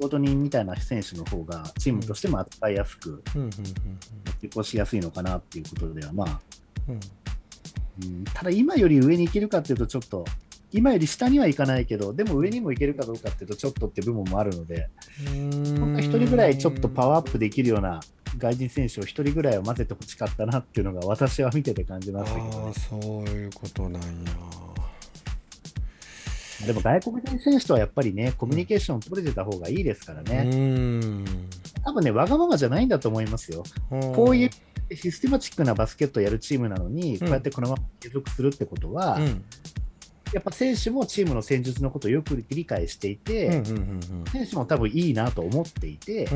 事人みたいな選手の方がチームとしても扱いやすく、実行しやすいのかなっていうことでは、まあ、うん、ただ今より上に行けるかっていうと、ちょっと、今より下にはいかないけど、でも上にも行けるかどうかっていうと、ちょっとって部分もあるので、本当一人ぐらいちょっとパワーアップできるような外人選手を1人ぐらいを混ぜてほしかったなっていうのが私は見てて感じましたけど、ね、あそういうことなん。や。でも外国人選手とはやっぱりね、コミュニケーション取れてた方がいいですからね。うん。多分ね、わがままじゃないんだと思いますよ。こういうシステマチックなバスケットをやるチームなのに、こうやってこのまま継続するってことは、うん、やっぱ選手もチームの戦術のことをよく理解していて、選手も多分いいなと思っていて、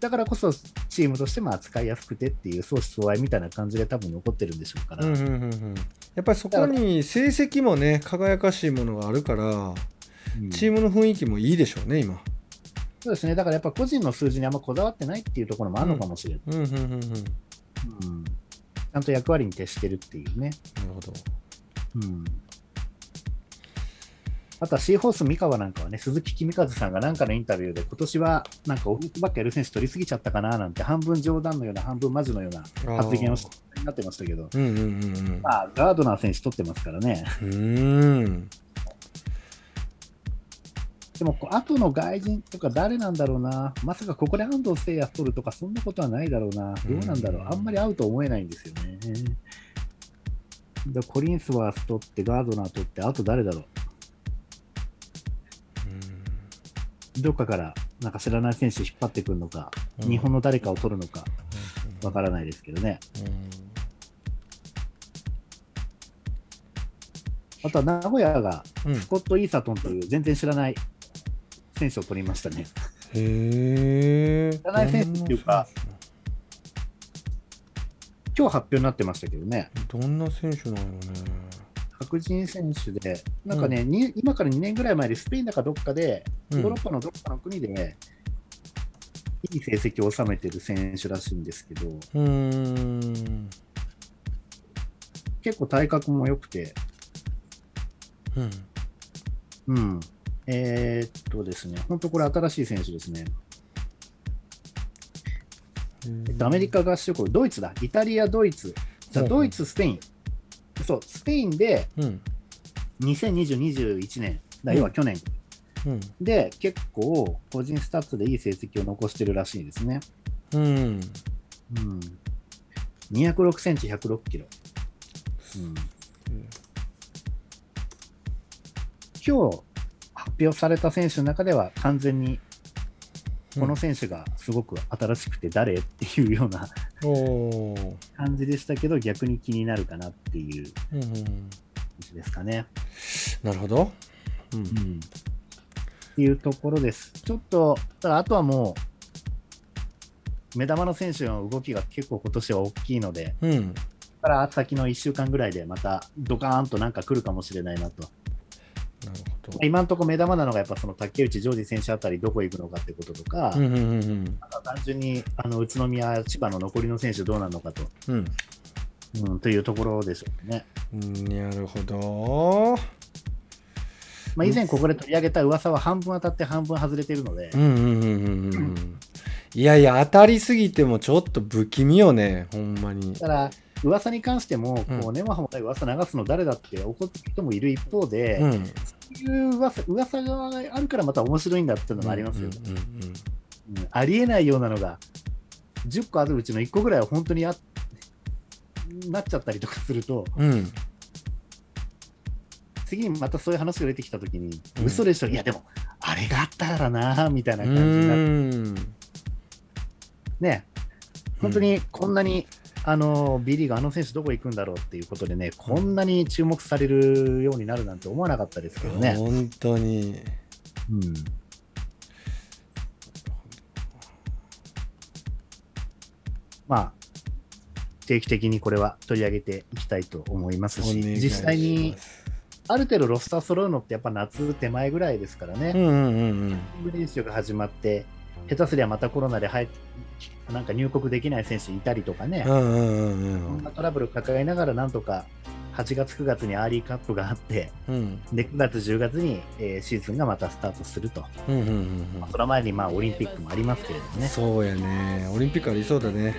だからこそチームとしても扱いやすくてっていう相思相愛みたいな感じで多分残ってるんでしょうから、うんうんうんうん、やっぱりそこに成績もね輝かしいものがあるから、うん、チームの雰囲気もいいでしょうね今。そうですね。だからやっぱ個人の数字にあんまこだわってないっていうところもあるのかもしれない、うんうんうん。うん、ちゃんと役割に徹してるっていうね。なるほど、うんあとはシーホース三河なんかはね、鈴木公和さんがなんかのインタビューで、今年はなんかオフばっかやる選手取りすぎちゃったかななんて、半分冗談のような、半分マジのような発言をしなってましたけど、うんうんうん、まあ、ガードナー選手取ってますからね。うん。でも、後の外人とか誰なんだろうな、まさかここで安藤誠也取るとか、そんなことはないだろうな、どうなんだろう、あんまり合うと思えないんですよね。でコリンスワース取って、ガードナー取って、あと誰だろう。どっかからなんか知らない選手引っ張ってくるのか、うん、日本の誰かを取るのか、わからないですけどね。あとは名古屋がスコット・イーサトンという全然知らない選手を取りましたね。へ知らない選手っていうか、今日発表になってましたけどね。どんな選手なのね。白人選手で、なんかね、うん、今から2年ぐらい前でスペインだかどっかで、ヨーロッパのどっかの国で、いい成績を収めてる選手らしいんですけど、結構体格も良くて、うん。うん。えー、っとですね、本当これ新しい選手ですね。えっと、アメリカ合衆国、ドイツだ、イタリア、ドイツ、じゃドイツ、スペイン、そう、スペインで、2020、21年、だ要は去年、うん、で、結構、個人スタッツでいい成績を残してるらしいですね。うん。うん、206センチ、106キロ。うん、今日発表された選手の中では完全にこの選手がすごく新しくて誰っていうような感じでしたけど、逆に気になるかなっていう感じですかね。なるほど。うん、うん、っていうところです。ちょっと、あとはもう、目玉の選手の動きが結構今年は大きいので、うん、から先の1週間ぐらいでまたドカーンとなんか来るかもしれないなと今のところ目玉なのがやっぱその竹内ジョージ選手あたりどこ行くのかってこととか、うんうんうん、単純にあの宇都宮、千葉の残りの選手どうなるのかと、うんうん、というところでしょうね。なるほど。まあ、以前ここで取り上げた噂は半分当たって半分外れているので。いやいや、当たりすぎてもちょっと不気味よね、ほんまに。だから噂に関しても、こう根も葉もない噂流すの誰だって怒ってる人もいる一方で、うん、そういう噂噂があるからまた面白いんだっていうのもありますよ、ねありえないようなのが10個あるうちの1個ぐらいは本当にあなっちゃったりとかすると、うん、次にまたそういう話が出てきたときに、うん、嘘でしょ、いやでも、あれがあったからな、みたいな感じになって。ね、本当にこんなにあの B リーグ、あの選手どこ行くんだろうっていうことでね、こんなに注目されるようになるなんて思わなかったですけどね。本当に。うん。まあ、定期的にこれは取り上げていきたいと思いますし、す実際にある程度ロスター揃うのってやっぱ夏手前ぐらいですからね、うんうんうん練習が始まって、下手すりゃまたコロナで入っなんか入国できない選手いたりとかね、そんなトラブル抱えながらなんとか8月、9月にアーリーカップがあって、うん。で9月、10月に、えーシーズンがまたスタートすると、その前にまあオリンピックもありますけれどもうんね、そうやね。オリンピックありそうだね。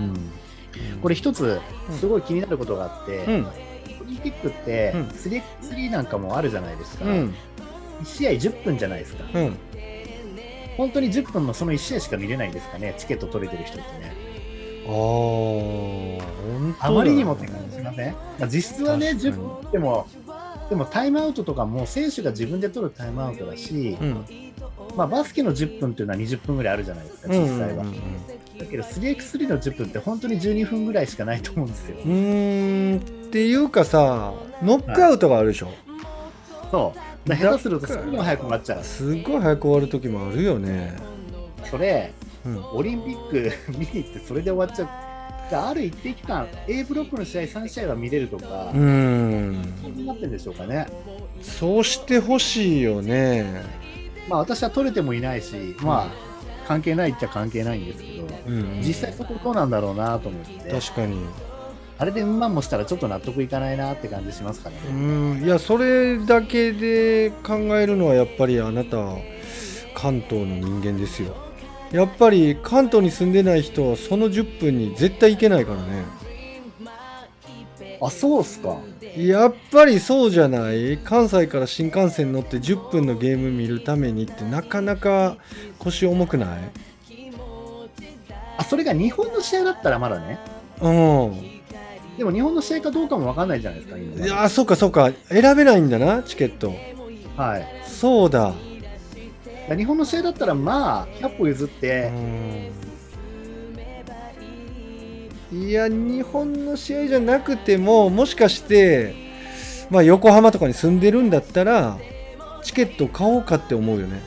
うん、これ一つすごい気になることがあって、うん。オリンピックってうん。3x3 なんかもあるじゃないですか、うん。1試合10分じゃないですか、うん本当に10分のその1試合しか見れないんですかね、チケット取れてる人ってね。ああ本当だあまりにもって感じしません、まあ、実質はね、確かに10分でも、でもタイムアウトとかも選手が自分で取るタイムアウトだし、うんまあ、バスケの10分っていうのは20分ぐらいあるじゃないですか、うん実際は。だけど 3x3 の10分って本当に12分ぐらいしかないと思うんですよ。うーんっていうかさノックアウトがあるでしょ、そう。下手するとすぐ早く終わっちゃう。すっごい早く終わる時もあるよね。それ、うん。オリンピック見に行ってそれで終わっちゃう。あある一定期間、A ブロックの試合3試合は見れるとかう、んそうなってるんでしょうかね。そうしてほしいよね。まあ私は取れてもいないし、まあ関係ないっちゃ関係ないんですけど、うん。実際そこどうなんだろうなと思って、確かにあれでうんもしたらちょっと納得いかないなって感じしますからうね。んいやそれだけで考えるのはやっぱりあなた関東の人間ですよやっぱり関東に住んでない人はその10分に絶対行けないからねあ、そうっすか。やっぱりそうじゃない？関西から新幹線乗って10分のゲーム見るためにってなかなか腰重くない？あ、それが日本の試合だったらまだね。うんでも日本の試合かどうかもわかんないじゃないですか、今。いやそうかそうか。選べないんだなチケット。はい。そうだ。日本の試合だったらまあ、100歩譲って、うん。いや日本の試合じゃなくてももしかして、まあ、横浜とかに住んでるんだったらチケット買おうかって思うよね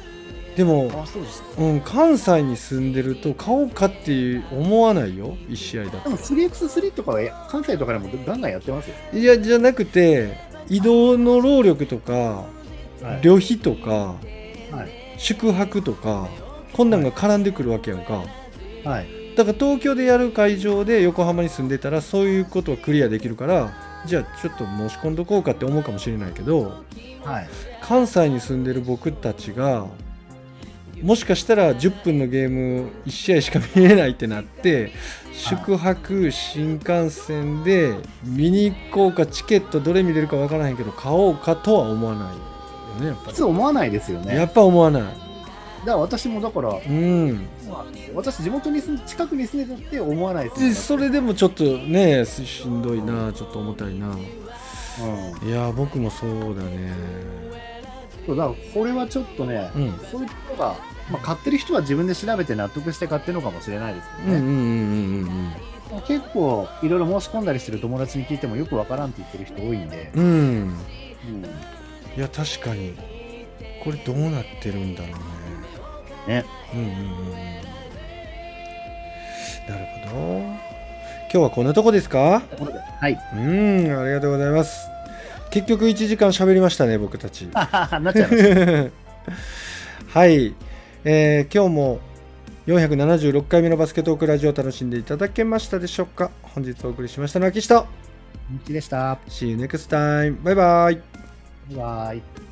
でも、あ、そうです。うん、関西に住んでると買おうかって思わないよ？1試合だでも 3x3 とかは関西とかでもガンガンやってますよ。といやじゃなくて移動の労力とかはい。旅費とかはい。宿泊とかこんなんが絡んでくるわけやんかはい。だから東京でやる会場で横浜に住んでたらそういうことはクリアできるからじゃあちょっと申し込んどこうかって思うかもしれないけどはい。関西に住んでる僕たちがもしかしたら10分のゲーム1試合しか見れないってなって宿泊新幹線で見に行こうかチケットどれ見れるかわからへんけど買おうかとは思わないよねやっぱ普通思わないですよね。りやっぱ思わない。だから私もだから、うん。私地元に住ん近くに住んでたって思わないですでそれでもちょっとねしんどいなちょっと重たいな。うん、いや僕もそうだねそうだからこれはちょっとね、うん。そういう人が、まあ、買ってる人は自分で調べて納得して買ってるのかもしれないですけどね、うんうんうんうん結構いろいろ申し込んだりしてる友達に聞いてもよくわからんって言ってる人多いんで、うん。うん。うんいや確かに。これどうなってるんだろうね。ね。うんうんうんうん。なるほど。今日はこんなとこですか？はい。うんありがとうございます結局1時間喋りましたね僕たち。<laughs> なっちゃいました <laughs> はい、えー今日も476回目のバスケットークラジオを楽しんでいただけましたでしょうか。本日お送りしましたのは岸とでした See you next time バイバイ。バイバイ